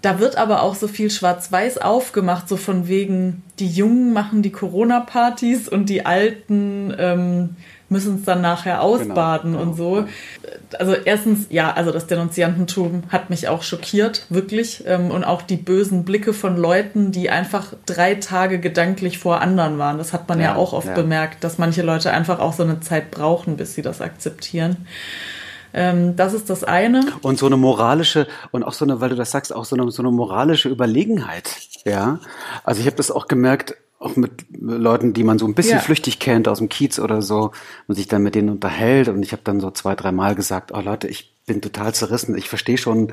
da wird aber auch so viel Schwarz-Weiß aufgemacht, so von wegen, die Jungen machen die Corona-Partys und die Alten ähm, müssen es dann nachher genau, ausbaden genau, und so. Also erstens, ja, also das Denunziantentum hat mich auch schockiert, wirklich. Ähm, und auch die bösen Blicke von Leuten, die einfach drei Tage gedanklich vor anderen waren. Das hat man ja, ja auch oft ja. bemerkt, dass manche Leute einfach auch so eine Zeit brauchen, bis sie das akzeptieren. Ähm, das ist das eine. Und so eine moralische, und auch so eine, weil du das sagst, auch so eine, so eine moralische Überlegenheit. Ja. Also ich habe das auch gemerkt, auch mit Leuten, die man so ein bisschen ja. flüchtig kennt aus dem Kiez oder so und sich dann mit denen unterhält. Und ich habe dann so zwei, drei Mal gesagt, oh Leute, ich bin total zerrissen. Ich verstehe schon,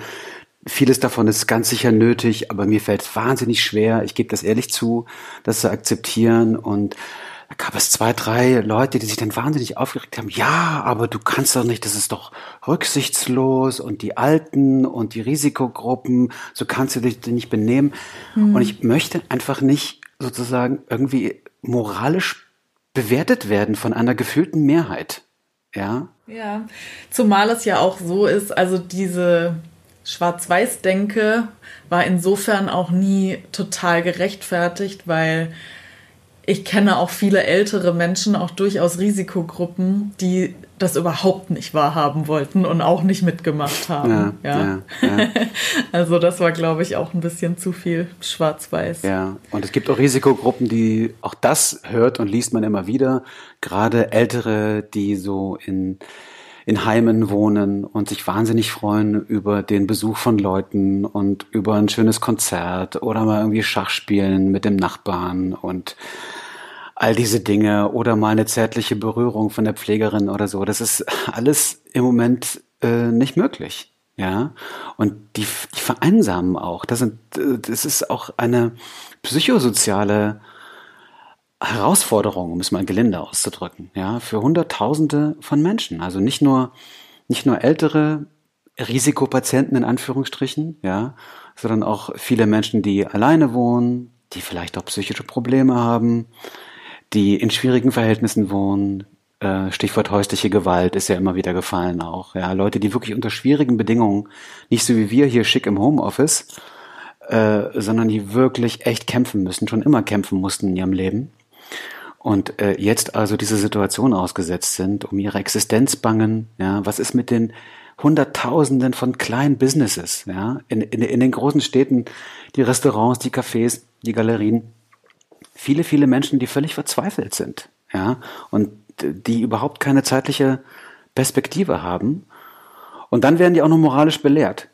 vieles davon ist ganz sicher nötig, aber mir fällt es wahnsinnig schwer. Ich gebe das ehrlich zu, das zu akzeptieren. Und da gab es zwei, drei Leute, die sich dann wahnsinnig aufgeregt haben. Ja, aber du kannst doch nicht, das ist doch rücksichtslos und die Alten und die Risikogruppen, so kannst du dich nicht benehmen. Hm. Und ich möchte einfach nicht sozusagen irgendwie moralisch bewertet werden von einer gefühlten Mehrheit. Ja. Ja, zumal es ja auch so ist, also diese Schwarz-Weiß-Denke war insofern auch nie total gerechtfertigt, weil ich kenne auch viele ältere Menschen, auch durchaus Risikogruppen, die das überhaupt nicht wahrhaben wollten und auch nicht mitgemacht haben. Ja, ja. ja, also das war, glaube ich, auch ein bisschen zu viel Schwarz-Weiß. Ja, und es gibt auch Risikogruppen, die auch das hört und liest man immer wieder. Gerade Ältere, die so in in Heimen wohnen und sich wahnsinnig freuen über den Besuch von Leuten und über ein schönes Konzert oder mal irgendwie Schach spielen mit dem Nachbarn und all diese Dinge oder mal eine zärtliche Berührung von der Pflegerin oder so. Das ist alles im Moment äh, nicht möglich. Ja, und die, die vereinsamen auch. Das, sind, das ist auch eine psychosoziale Herausforderung, um es mal gelinde auszudrücken, ja, für Hunderttausende von Menschen. Also nicht nur, nicht nur ältere Risikopatienten in Anführungsstrichen, ja, sondern auch viele Menschen, die alleine wohnen, die vielleicht auch psychische Probleme haben, die in schwierigen Verhältnissen wohnen. Äh, Stichwort häusliche Gewalt ist ja immer wieder gefallen auch. Ja, Leute, die wirklich unter schwierigen Bedingungen, nicht so wie wir hier schick im Homeoffice, äh, sondern die wirklich echt kämpfen müssen, schon immer kämpfen mussten in ihrem Leben. Und äh, jetzt also diese Situation ausgesetzt sind, um ihre Existenz bangen. Ja, was ist mit den Hunderttausenden von kleinen Businesses, ja, in, in, in den großen Städten, die Restaurants, die Cafés, die Galerien, viele, viele Menschen, die völlig verzweifelt sind, ja, und die überhaupt keine zeitliche Perspektive haben. Und dann werden die auch noch moralisch belehrt.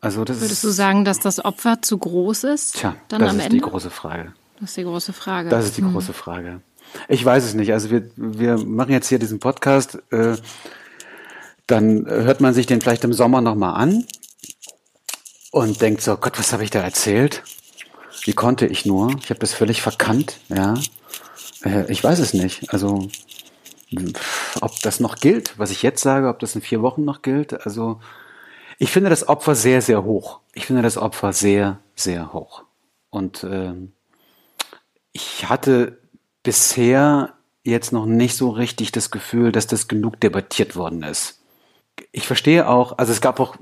Also das Würdest ist, du sagen, dass das Opfer zu groß ist? Tja, dann das ist Ende? die große Frage. Das ist die große Frage. Das ist die hm. große Frage. Ich weiß es nicht. Also wir, wir machen jetzt hier diesen Podcast. Äh, dann hört man sich den vielleicht im Sommer nochmal an und denkt so, Gott, was habe ich da erzählt? Wie konnte ich nur? Ich habe das völlig verkannt, ja. Äh, ich weiß es nicht. Also, ob das noch gilt, was ich jetzt sage, ob das in vier Wochen noch gilt. Also, ich finde das Opfer sehr, sehr hoch. Ich finde das Opfer sehr, sehr hoch. Und äh, ich hatte bisher jetzt noch nicht so richtig das Gefühl, dass das genug debattiert worden ist. Ich verstehe auch, also es gab auch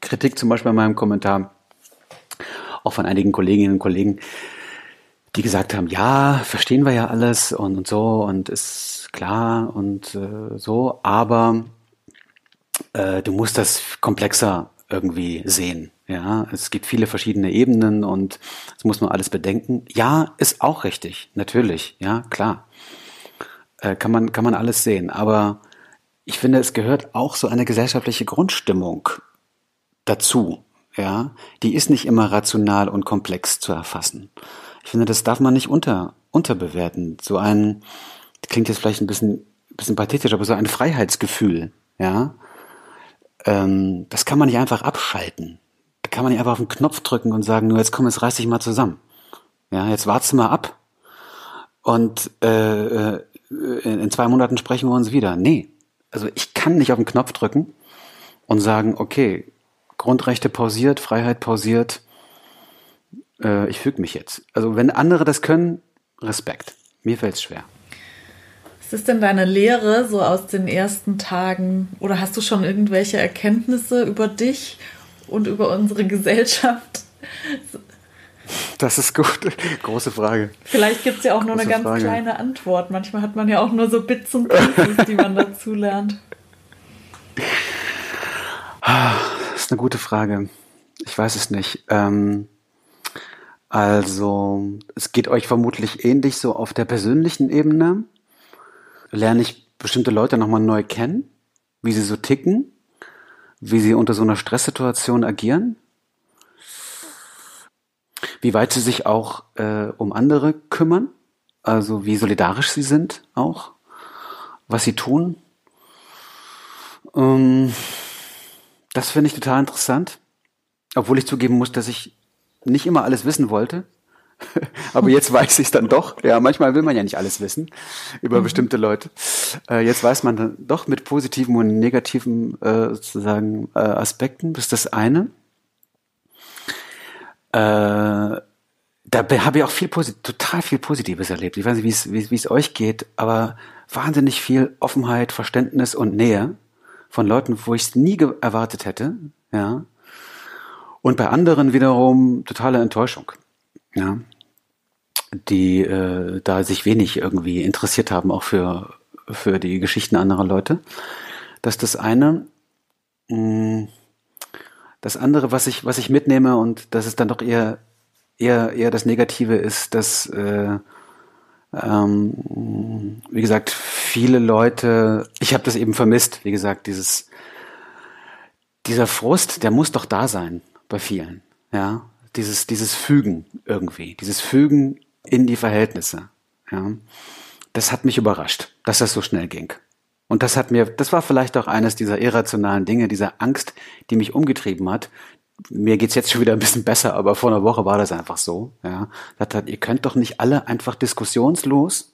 Kritik zum Beispiel in meinem Kommentar, auch von einigen Kolleginnen und Kollegen, die gesagt haben, ja, verstehen wir ja alles und, und so und ist klar und äh, so, aber äh, du musst das komplexer irgendwie sehen. Ja, es gibt viele verschiedene Ebenen und das muss man alles bedenken. Ja, ist auch richtig, natürlich, ja, klar. Äh, kann man, kann man alles sehen. Aber ich finde, es gehört auch so eine gesellschaftliche Grundstimmung dazu. Ja, die ist nicht immer rational und komplex zu erfassen. Ich finde, das darf man nicht unter, unterbewerten. So ein, klingt jetzt vielleicht ein bisschen, bisschen pathetisch, aber so ein Freiheitsgefühl, ja, ähm, das kann man nicht einfach abschalten. Da kann man nicht einfach auf den Knopf drücken und sagen, nur jetzt komm, jetzt reiß dich mal zusammen. Ja, jetzt wartest du mal ab. Und äh, äh, in, zwei Monaten sprechen wir uns wieder. Nee. Also ich kann nicht auf den Knopf drücken und sagen, okay, Grundrechte pausiert, Freiheit pausiert, äh, ich füge mich jetzt. Also wenn andere das können, Respekt. Mir fällt es schwer. Was ist denn deine Lehre so aus den ersten Tagen? Oder hast du schon irgendwelche Erkenntnisse über dich und über unsere Gesellschaft? Das ist gut. Große Frage. Vielleicht gibt es ja auch nur eine ganz Frage. kleine Antwort. Manchmal hat man ja auch nur so Bits und Pieces, die man dazu lernt. Das ist eine gute Frage. Ich weiß es nicht. Ähm, also, es geht euch vermutlich ähnlich so auf der persönlichen Ebene. Lerne ich bestimmte Leute nochmal neu kennen, wie sie so ticken, wie sie unter so einer Stresssituation agieren, wie weit sie sich auch äh, um andere kümmern, also wie solidarisch sie sind auch, was sie tun. Ähm, das finde ich total interessant, obwohl ich zugeben muss, dass ich nicht immer alles wissen wollte. Aber jetzt weiß ich es dann doch. Ja, manchmal will man ja nicht alles wissen über mhm. bestimmte Leute. Äh, jetzt weiß man dann doch mit positiven und negativen äh, sozusagen äh, Aspekten. Das ist das eine. Äh, da habe ich auch viel total viel Positives erlebt. Ich weiß nicht, wie es euch geht, aber wahnsinnig viel Offenheit, Verständnis und Nähe von Leuten, wo ich es nie erwartet hätte. Ja. Und bei anderen wiederum totale Enttäuschung. Ja. Die äh, da sich wenig irgendwie interessiert haben, auch für, für die Geschichten anderer Leute. Das ist das eine. Mm, das andere, was ich, was ich mitnehme, und das ist dann doch eher, eher, eher das Negative, ist, dass, äh, ähm, wie gesagt, viele Leute, ich habe das eben vermisst, wie gesagt, dieses, dieser Frust, der muss doch da sein bei vielen, ja, dieses, dieses Fügen irgendwie, dieses Fügen in die Verhältnisse, ja, das hat mich überrascht, dass das so schnell ging. Und das hat mir, das war vielleicht auch eines dieser irrationalen Dinge, dieser Angst, die mich umgetrieben hat. Mir geht's jetzt schon wieder ein bisschen besser, aber vor einer Woche war das einfach so. Ja, das hat, ihr könnt doch nicht alle einfach diskussionslos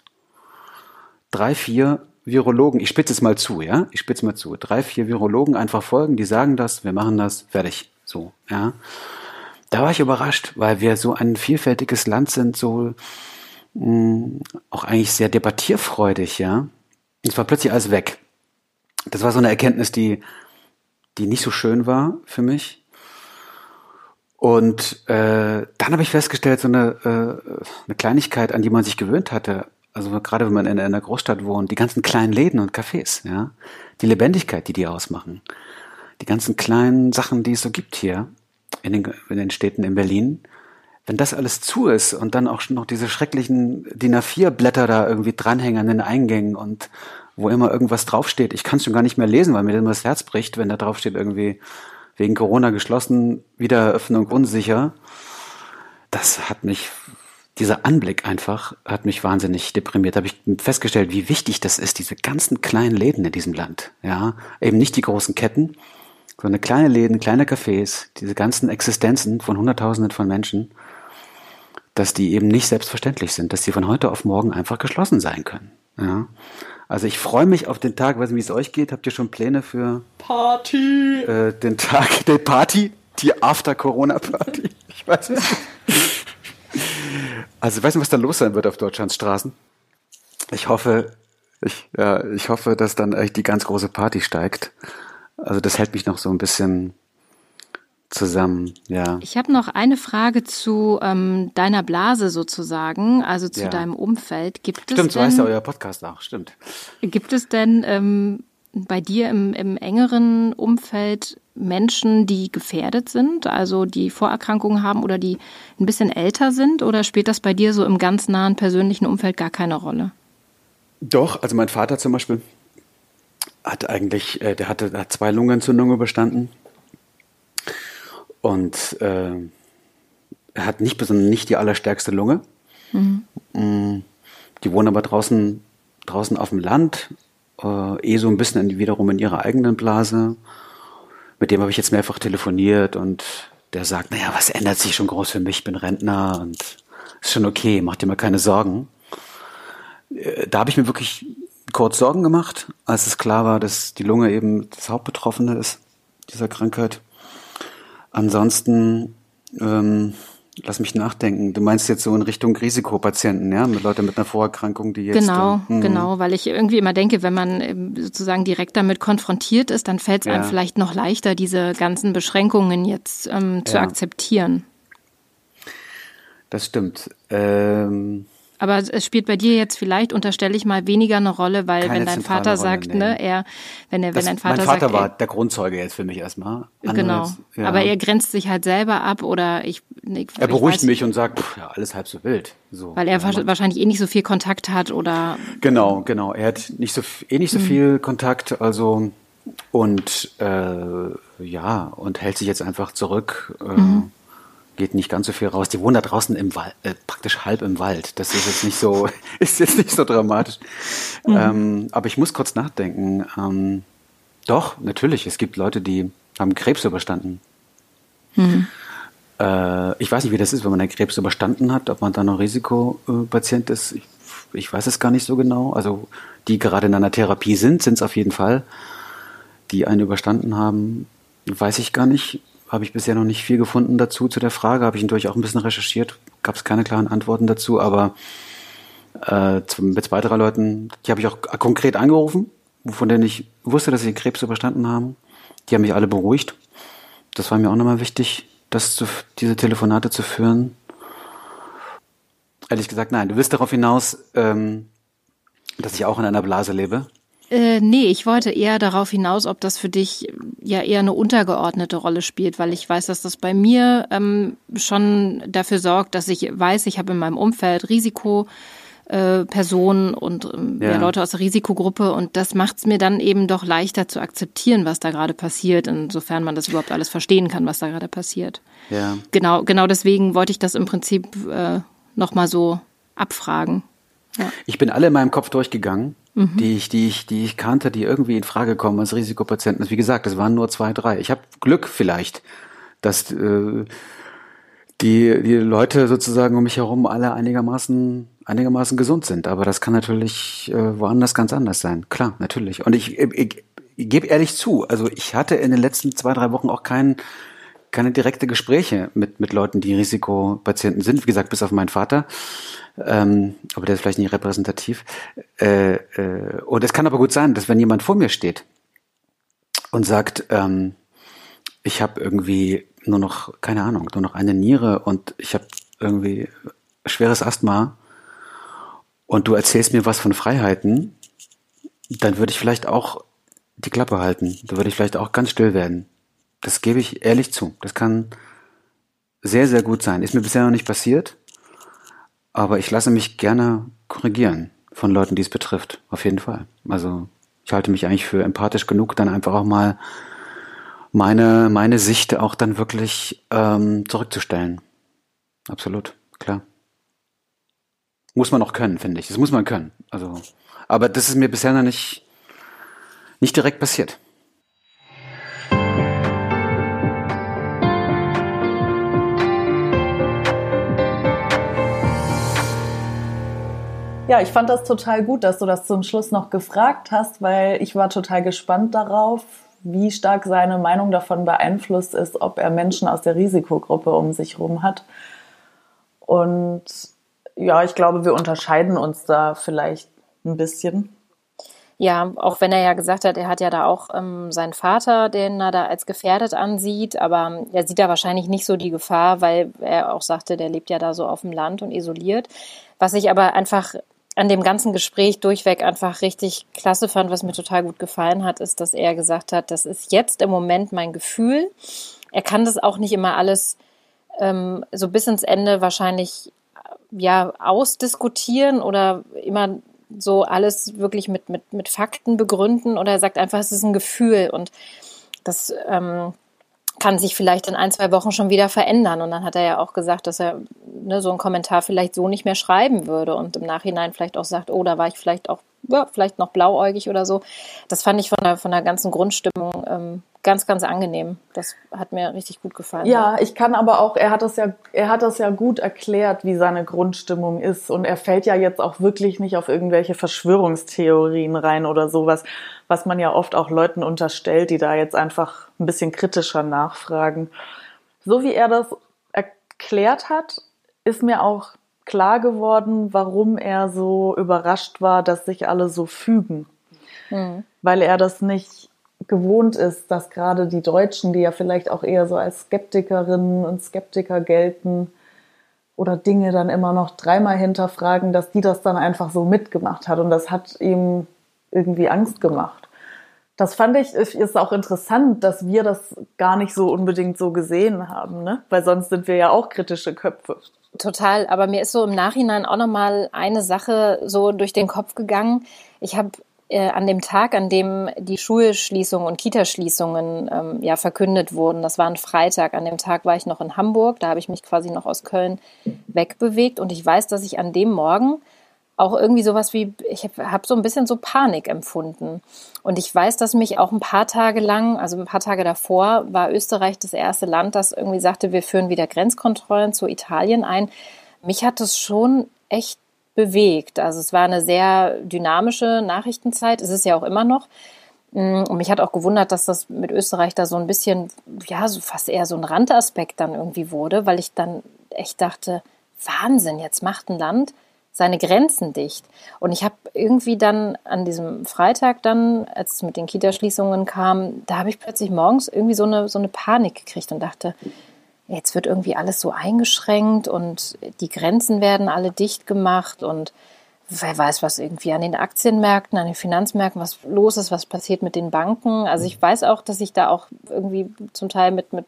drei, vier Virologen, ich spitze es mal zu, ja, ich spitze mal zu, drei, vier Virologen einfach folgen, die sagen das, wir machen das, fertig, so, ja. Da war ich überrascht, weil wir so ein vielfältiges Land sind, so mh, mm, auch eigentlich sehr debattierfreudig, ja. Es war plötzlich alles weg. Das war so eine Erkenntnis, die, die nicht so schön war für mich. Und äh, dann habe ich festgestellt, so eine, äh, eine Kleinigkeit, an die man sich gewöhnt hatte, also gerade wenn man in einer Großstadt wohnt, die ganzen kleinen Läden und Cafés, ja, die Lebendigkeit, die die ausmachen, die ganzen kleinen Sachen, die es so gibt hier in den, in den Städten in Berlin, wenn das alles zu ist und dann auch noch diese schrecklichen DIN A4-Blätter da irgendwie dranhängen an den Eingängen und wo immer irgendwas draufsteht, ich kann es schon gar nicht mehr lesen, weil mir immer das Herz bricht, wenn da draufsteht irgendwie wegen Corona geschlossen, Wiedereröffnung unsicher. Das hat mich, dieser Anblick einfach, hat mich wahnsinnig deprimiert. Da habe ich festgestellt, wie wichtig das ist, diese ganzen kleinen Läden in diesem Land. Ja, eben nicht die großen Ketten, sondern kleine Läden, kleine Cafés, diese ganzen Existenzen von Hunderttausenden von Menschen dass die eben nicht selbstverständlich sind, dass die von heute auf morgen einfach geschlossen sein können. Ja. Also ich freue mich auf den Tag, weiß nicht, wie es euch geht. Habt ihr schon Pläne für Party? Äh, den Tag der Party, die After-Corona-Party? Ich weiß es nicht. Also ich weiß nicht, was da los sein wird auf Deutschlands Straßen. Ich hoffe, ich, ja, ich hoffe, dass dann echt die ganz große Party steigt. Also das hält mich noch so ein bisschen zusammen, ja. Ich habe noch eine Frage zu ähm, deiner Blase sozusagen, also zu ja. deinem Umfeld. Gibt stimmt, es so heißt ja euer Podcast auch, stimmt. Gibt es denn ähm, bei dir im, im engeren Umfeld Menschen, die gefährdet sind, also die Vorerkrankungen haben oder die ein bisschen älter sind? Oder spielt das bei dir so im ganz nahen persönlichen Umfeld gar keine Rolle? Doch, also mein Vater zum Beispiel hat eigentlich, äh, der hatte hat zwei Lungenentzündungen überstanden und äh, er hat nicht besonders nicht die allerstärkste Lunge. Mhm. Mm, die wohnen aber draußen, draußen auf dem Land, äh, eh so ein bisschen in, wiederum in ihrer eigenen Blase. Mit dem habe ich jetzt mehrfach telefoniert und der sagt, naja, was ändert sich schon groß für mich? Ich bin Rentner und ist schon okay, mach dir mal keine Sorgen. Äh, da habe ich mir wirklich kurz Sorgen gemacht, als es klar war, dass die Lunge eben das Hauptbetroffene ist, dieser Krankheit. Ansonsten, ähm, Lass mich nachdenken. Du meinst jetzt so in Richtung Risikopatienten, ja, mit Leuten mit einer Vorerkrankung, die jetzt. Genau, äh, genau, weil ich irgendwie immer denke, wenn man ähm, sozusagen direkt damit konfrontiert ist, dann fällt es ja. einem vielleicht noch leichter, diese ganzen Beschränkungen jetzt ähm, zu ja. akzeptieren. Das stimmt. Ähm, aber es spielt bei dir jetzt vielleicht, unterstelle ich mal, weniger eine Rolle, weil wenn dein Vater Rolle, sagt, nee. ne, er, wenn er, wenn dein Vater sagt. Mein Vater sagt, war der Grundzeuge jetzt für mich erstmal. Andere genau. Jetzt, ja. Aber er grenzt sich halt selber ab oder ich. ich er beruhigt weiß, mich und sagt, pff, ja, alles halb so wild. So. Weil er ja, wahrscheinlich eh nicht so viel Kontakt hat oder. Genau, genau. Er hat nicht so, eh nicht so mhm. viel Kontakt, also, und, äh, ja, und hält sich jetzt einfach zurück. Äh, mhm geht nicht ganz so viel raus. Die wohnen da draußen im Wald, äh, praktisch halb im Wald. Das ist jetzt nicht so, ist jetzt nicht so dramatisch. Mhm. Ähm, aber ich muss kurz nachdenken. Ähm, doch, natürlich. Es gibt Leute, die haben Krebs überstanden. Mhm. Äh, ich weiß nicht, wie das ist, wenn man einen Krebs überstanden hat, ob man da noch Risikopatient ist. Ich, ich weiß es gar nicht so genau. Also die gerade in einer Therapie sind, sind es auf jeden Fall. Die einen überstanden haben, weiß ich gar nicht habe ich bisher noch nicht viel gefunden dazu zu der Frage. Habe ich natürlich auch ein bisschen recherchiert, gab es keine klaren Antworten dazu, aber äh, mit zwei, drei Leuten, die habe ich auch konkret angerufen, von denen ich wusste, dass sie den Krebs überstanden haben. Die haben mich alle beruhigt. Das war mir auch nochmal wichtig, das zu, diese Telefonate zu führen. Ehrlich gesagt, nein. Du willst darauf hinaus, ähm, dass ich auch in einer Blase lebe. Äh, nee, ich wollte eher darauf hinaus, ob das für dich ja eher eine untergeordnete Rolle spielt, weil ich weiß, dass das bei mir ähm, schon dafür sorgt, dass ich weiß, ich habe in meinem Umfeld Risikopersonen äh, und ähm, ja. Ja, Leute aus der Risikogruppe und das macht es mir dann eben doch leichter zu akzeptieren, was da gerade passiert, insofern man das überhaupt alles verstehen kann, was da gerade passiert. Ja. Genau, genau deswegen wollte ich das im Prinzip äh, nochmal so abfragen. Ja. Ich bin alle in meinem Kopf durchgegangen mhm. die ich, die ich, die ich kannte, die irgendwie in Frage kommen als Risikopatienten. Wie gesagt, es waren nur zwei, drei. Ich habe Glück vielleicht, dass äh, die, die Leute sozusagen um mich herum alle einigermaßen einigermaßen gesund sind. Aber das kann natürlich äh, woanders ganz anders sein. Klar, natürlich. Und ich, ich, ich, ich gebe ehrlich zu, also ich hatte in den letzten zwei, drei Wochen auch keinen keine direkte Gespräche mit, mit Leuten, die Risikopatienten sind. Wie gesagt, bis auf meinen Vater ähm, aber der ist vielleicht nicht repräsentativ. Äh, äh, und es kann aber gut sein, dass wenn jemand vor mir steht und sagt, ähm, ich habe irgendwie nur noch, keine Ahnung, nur noch eine Niere und ich habe irgendwie schweres Asthma und du erzählst mir was von Freiheiten, dann würde ich vielleicht auch die Klappe halten. Da würde ich vielleicht auch ganz still werden. Das gebe ich ehrlich zu. Das kann sehr, sehr gut sein. Ist mir bisher noch nicht passiert. Aber ich lasse mich gerne korrigieren von Leuten, die es betrifft. Auf jeden Fall. Also ich halte mich eigentlich für empathisch genug, dann einfach auch mal meine, meine Sicht auch dann wirklich ähm, zurückzustellen. Absolut, klar. Muss man auch können, finde ich. Das muss man können. Also, aber das ist mir bisher noch nicht, nicht direkt passiert. Ja, ich fand das total gut, dass du das zum Schluss noch gefragt hast, weil ich war total gespannt darauf, wie stark seine Meinung davon beeinflusst ist, ob er Menschen aus der Risikogruppe um sich herum hat. Und ja, ich glaube, wir unterscheiden uns da vielleicht ein bisschen. Ja, auch wenn er ja gesagt hat, er hat ja da auch ähm, seinen Vater, den er da als gefährdet ansieht, aber er sieht da wahrscheinlich nicht so die Gefahr, weil er auch sagte, der lebt ja da so auf dem Land und isoliert. Was ich aber einfach an dem ganzen Gespräch durchweg einfach richtig klasse fand, was mir total gut gefallen hat, ist, dass er gesagt hat, das ist jetzt im Moment mein Gefühl. Er kann das auch nicht immer alles ähm, so bis ins Ende wahrscheinlich ja ausdiskutieren oder immer so alles wirklich mit, mit, mit Fakten begründen oder er sagt einfach, es ist ein Gefühl und das ähm, kann sich vielleicht in ein, zwei Wochen schon wieder verändern. Und dann hat er ja auch gesagt, dass er ne, so einen Kommentar vielleicht so nicht mehr schreiben würde und im Nachhinein vielleicht auch sagt, oh, da war ich vielleicht auch, ja, vielleicht noch blauäugig oder so. Das fand ich von der, von der ganzen Grundstimmung ähm, ganz, ganz angenehm. Das hat mir richtig gut gefallen. Ja, ich kann aber auch, er hat das ja, er hat das ja gut erklärt, wie seine Grundstimmung ist. Und er fällt ja jetzt auch wirklich nicht auf irgendwelche Verschwörungstheorien rein oder sowas, was man ja oft auch Leuten unterstellt, die da jetzt einfach ein bisschen kritischer nachfragen. So wie er das erklärt hat, ist mir auch klar geworden, warum er so überrascht war, dass sich alle so fügen. Mhm. Weil er das nicht gewohnt ist, dass gerade die Deutschen, die ja vielleicht auch eher so als Skeptikerinnen und Skeptiker gelten oder Dinge dann immer noch dreimal hinterfragen, dass die das dann einfach so mitgemacht hat. Und das hat ihm irgendwie Angst gemacht. Das fand ich, ist auch interessant, dass wir das gar nicht so unbedingt so gesehen haben, ne? Weil sonst sind wir ja auch kritische Köpfe. Total, aber mir ist so im Nachhinein auch nochmal eine Sache so durch den Kopf gegangen. Ich habe äh, an dem Tag, an dem die Schulschließungen und Kitaschließungen ähm, ja verkündet wurden, das war ein Freitag, an dem Tag war ich noch in Hamburg, da habe ich mich quasi noch aus Köln wegbewegt und ich weiß, dass ich an dem Morgen auch irgendwie sowas wie, ich habe hab so ein bisschen so Panik empfunden. Und ich weiß, dass mich auch ein paar Tage lang, also ein paar Tage davor, war Österreich das erste Land, das irgendwie sagte, wir führen wieder Grenzkontrollen zu Italien ein. Mich hat das schon echt bewegt. Also es war eine sehr dynamische Nachrichtenzeit. Es ist ja auch immer noch. Mm, und mich hat auch gewundert, dass das mit Österreich da so ein bisschen, ja, so fast eher so ein Randaspekt dann irgendwie wurde, weil ich dann echt dachte, Wahnsinn, jetzt macht ein Land seine Grenzen dicht. Und ich habe irgendwie dann an diesem Freitag dann, als es mit den Kitaschließungen kam, da habe ich plötzlich morgens irgendwie so eine, so eine Panik gekriegt und dachte, jetzt wird irgendwie alles so eingeschränkt und die Grenzen werden alle dicht gemacht und wer weiß, was irgendwie an den Aktienmärkten, an den Finanzmärkten, was los ist, was passiert mit den Banken. Also ich weiß auch, dass ich da auch irgendwie zum Teil mit, mit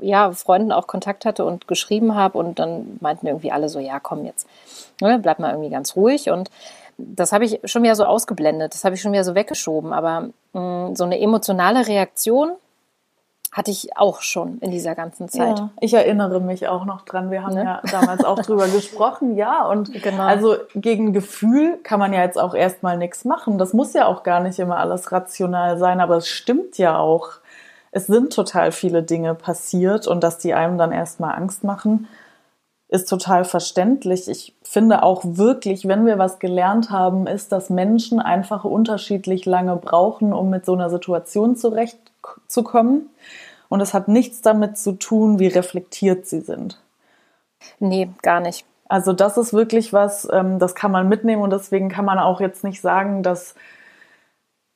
ja, Freunden auch Kontakt hatte und geschrieben habe und dann meinten irgendwie alle so, ja, komm jetzt, ne, bleib mal irgendwie ganz ruhig und das habe ich schon wieder so ausgeblendet, das habe ich schon wieder so weggeschoben, aber mh, mm, so eine emotionale Reaktion hatte ich auch schon in dieser ganzen Zeit. Ja, ich erinnere mich auch noch dran. Wir haben ne? ja damals auch drüber gesprochen, ja. Und genau. also gegen Gefühl kann man ja jetzt auch erstmal nichts machen. Das muss ja auch gar nicht immer alles rational sein, aber es stimmt ja auch. Es sind total viele Dinge passiert und dass die einem dann erstmal Angst machen, ist total verständlich. Ich finde auch wirklich, wenn wir was gelernt haben, ist, dass Menschen einfach unterschiedlich lange brauchen, um mit so einer Situation zurechtzukommen. Und es hat nichts damit zu tun, wie reflektiert sie sind. Nee, gar nicht. Also das ist wirklich was, ähm, das kann man mitnehmen und deswegen kann man auch jetzt nicht sagen, dass,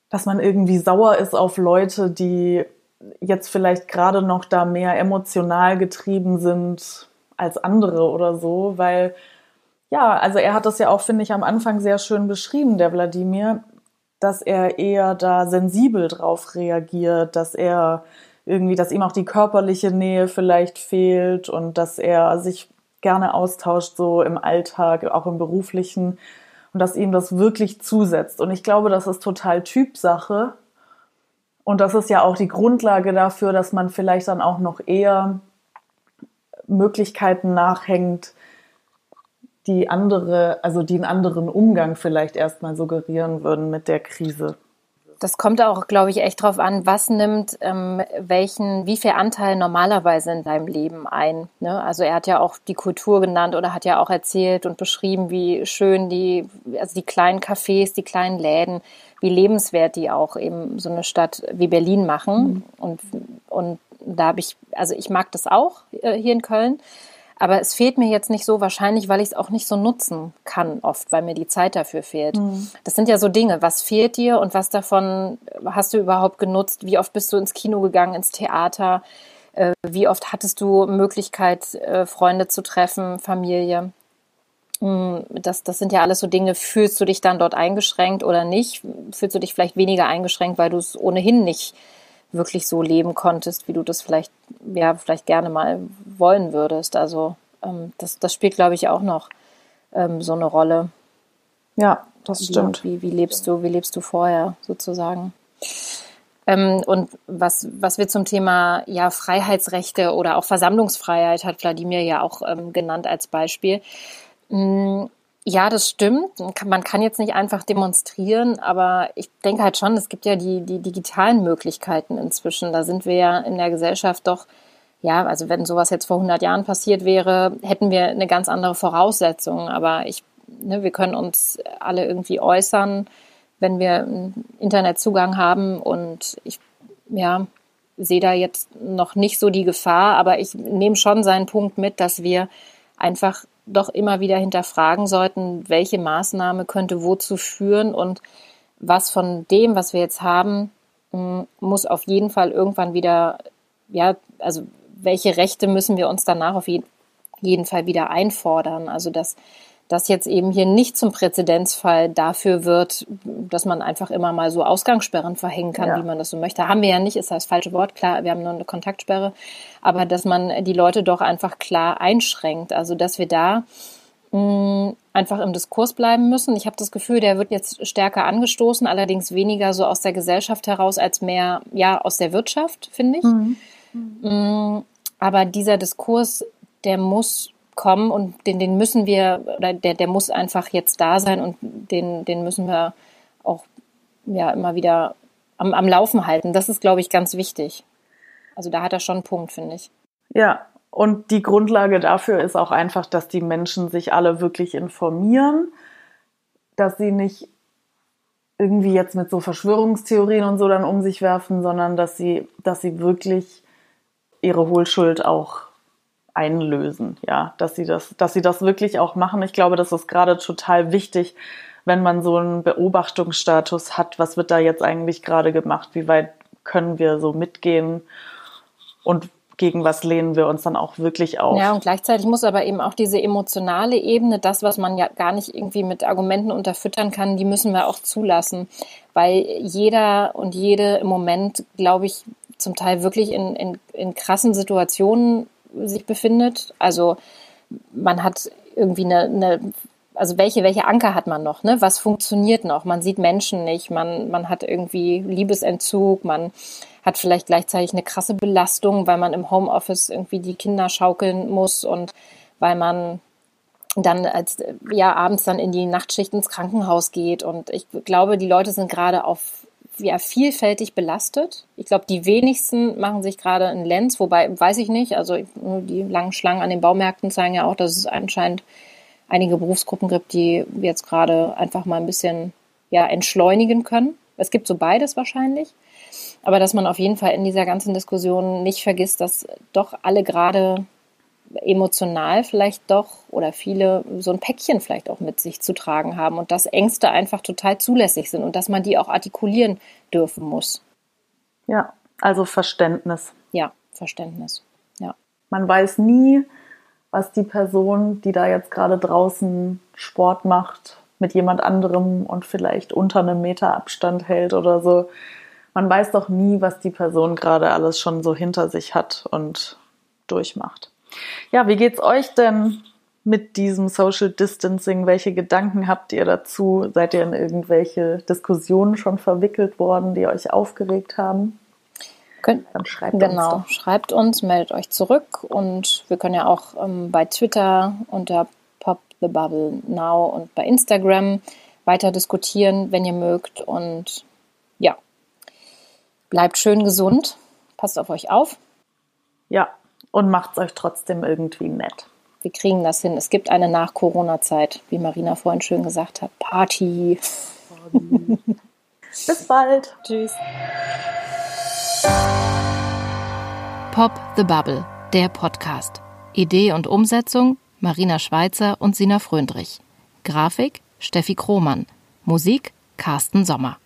dass man irgendwie sauer ist auf Leute, die jetzt vielleicht gerade noch da mehr emotional getrieben sind als andere oder so, weil ja, also er hat das ja auch, finde ich, am Anfang sehr schön beschrieben, der Wladimir, dass er eher da sensibel drauf reagiert, dass er irgendwie, dass ihm auch die körperliche Nähe vielleicht fehlt und dass er sich gerne austauscht, so im Alltag, auch im beruflichen und dass ihm das wirklich zusetzt. Und ich glaube, das ist total Typsache. Und das ist ja auch die Grundlage dafür, dass man vielleicht dann auch noch eher Möglichkeiten nachhängt, die andere, also die einen anderen Umgang vielleicht erstmal suggerieren würden mit der Krise das kommt auch, glaube ich, echt drauf an, was nimmt ähm, welchen, wie viel Anteil normalerweise in deinem Leben ein. Ne? Also er hat ja auch die Kultur genannt oder hat ja auch erzählt und beschrieben, wie schön die, also die kleinen Cafés, die kleinen Läden, wie lebenswert die auch eben so eine Stadt wie Berlin machen. Mhm. Und, und da habe ich, also ich mag das auch äh, hier in Köln. Aber es fehlt mir jetzt nicht so wahrscheinlich, weil ich es auch nicht so nutzen kann oft, weil mir die Zeit dafür fehlt. Mhm. Das sind ja so Dinge. Was fehlt dir und was davon hast du überhaupt genutzt? Wie oft bist du ins Kino gegangen, ins Theater? Äh, wie oft hattest du Möglichkeit, äh, Freunde zu treffen, Familie? Hm, das, das sind ja alles so Dinge. Fühlst du dich dann dort eingeschränkt oder nicht? Fühlst du dich vielleicht weniger eingeschränkt, weil du es ohnehin nicht wirklich so leben konntest, wie du das vielleicht, ja, vielleicht gerne mal wollen würdest. Also ähm, das, das spielt, glaube ich, auch noch ähm, so eine Rolle. Ja, das stimmt. Wie, wie, lebst du, wie lebst du vorher sozusagen? Ähm, und was, was wir zum Thema ja, Freiheitsrechte oder auch Versammlungsfreiheit hat Wladimir ja auch ähm, genannt als Beispiel. Hm, ja, das stimmt. Man kann jetzt nicht einfach demonstrieren, aber ich denke halt schon, es gibt ja die, die digitalen Möglichkeiten inzwischen. Da sind wir ja in der Gesellschaft doch, ja, also wenn sowas jetzt vor 100 Jahren passiert wäre, hätten wir eine ganz andere Voraussetzung. Aber ich, ne, wir können uns alle irgendwie äußern, wenn wir Internetzugang haben. Und ich, ja, sehe da jetzt noch nicht so die Gefahr, aber ich nehme schon seinen Punkt mit, dass wir einfach doch immer wieder hinterfragen sollten, welche Maßnahme könnte wozu führen und was von dem, was wir jetzt haben, muss auf jeden Fall irgendwann wieder, ja, also welche Rechte müssen wir uns danach auf jeden Fall wieder einfordern? Also dass das jetzt eben hier nicht zum Präzedenzfall dafür wird, dass man einfach immer mal so Ausgangssperren verhängen kann, ja. wie man das so möchte. Haben wir ja nicht, ist das falsche Wort, klar, wir haben nur eine Kontaktsperre, aber dass man die Leute doch einfach klar einschränkt. Also dass wir da mh, einfach im Diskurs bleiben müssen. Ich habe das Gefühl, der wird jetzt stärker angestoßen, allerdings weniger so aus der Gesellschaft heraus als mehr ja aus der Wirtschaft, finde ich. Mhm. Mhm. Aber dieser Diskurs, der muss kommen und den, den müssen wir, oder der, der muss einfach jetzt da sein und den, den müssen wir auch ja immer wieder am, am Laufen halten. Das ist, glaube ich, ganz wichtig. Also da hat er schon einen Punkt, finde ich. Ja, und die Grundlage dafür ist auch einfach, dass die Menschen sich alle wirklich informieren, dass sie nicht irgendwie jetzt mit so Verschwörungstheorien und so dann um sich werfen, sondern dass sie, dass sie wirklich ihre Hohlschuld auch einlösen, ja, dass sie das, dass sie das wirklich auch machen. Ich glaube, das ist gerade total wichtig, wenn man so einen Beobachtungsstatus hat. Was wird da jetzt eigentlich gerade gemacht? Wie weit können wir so mitgehen? Und gegen was lehnen wir uns dann auch wirklich auf? Ja, und gleichzeitig muss aber eben auch diese emotionale Ebene, das, was man ja gar nicht irgendwie mit Argumenten unterfüttern kann, die müssen wir auch zulassen. Weil jeder und jede im Moment, glaube ich, zum Teil wirklich in, in, in krassen Situationen sich befindet. Also man hat irgendwie eine, eine also welche, welche Anker hat man noch, ne? Was funktioniert noch? Man sieht Menschen nicht, man, man hat irgendwie Liebesentzug, man hat vielleicht gleichzeitig eine krasse Belastung, weil man im Homeoffice irgendwie die Kinder schaukeln muss und weil man dann als ja abends dann in die Nachtschicht ins Krankenhaus geht und ich glaube, die Leute sind gerade auf ja, vielfältig belastet. Ich glaube, die wenigsten machen sich gerade einen Lenz, wobei weiß ich nicht. Also die langen Schlangen an den Baumärkten zeigen ja auch, dass es anscheinend einige Berufsgruppen gibt, die jetzt gerade einfach mal ein bisschen ja, entschleunigen können. Es gibt so beides wahrscheinlich. Aber dass man auf jeden Fall in dieser ganzen Diskussion nicht vergisst, dass doch alle gerade emotional vielleicht doch oder viele so ein Päckchen vielleicht auch mit sich zu tragen haben und dass Ängste einfach total zulässig sind und dass man die auch artikulieren dürfen muss. Ja, also Verständnis. Ja, Verständnis. Ja. Man weiß nie, was die Person, die da jetzt gerade draußen Sport macht, mit jemand anderem und vielleicht unter einem Meter Abstand hält oder so. Man weiß doch nie, was die Person gerade alles schon so hinter sich hat und durchmacht. Ja, wie geht's euch denn mit diesem Social Distancing? Welche Gedanken habt ihr dazu? Seid ihr in irgendwelche Diskussionen schon verwickelt worden, die euch aufgeregt haben? Könnt, Dann schreibt genau, uns schreibt uns, meldet euch zurück und wir können ja auch ähm, bei Twitter unter Pop the Bubble Now und bei Instagram weiter diskutieren, wenn ihr mögt. Und ja, bleibt schön gesund, passt auf euch auf. Ja, und macht es euch trotzdem irgendwie nett. Wir kriegen das hin. Es gibt eine Nach-Corona-Zeit, wie Marina vorhin schön gesagt hat. Party. Bis bald. Tschüss. Pop the Bubble, der Podcast. Idee und Umsetzung Marina Schweizer und Sina Fröndrich. Grafik Steffi Krohmann. Musik Carsten Sommer.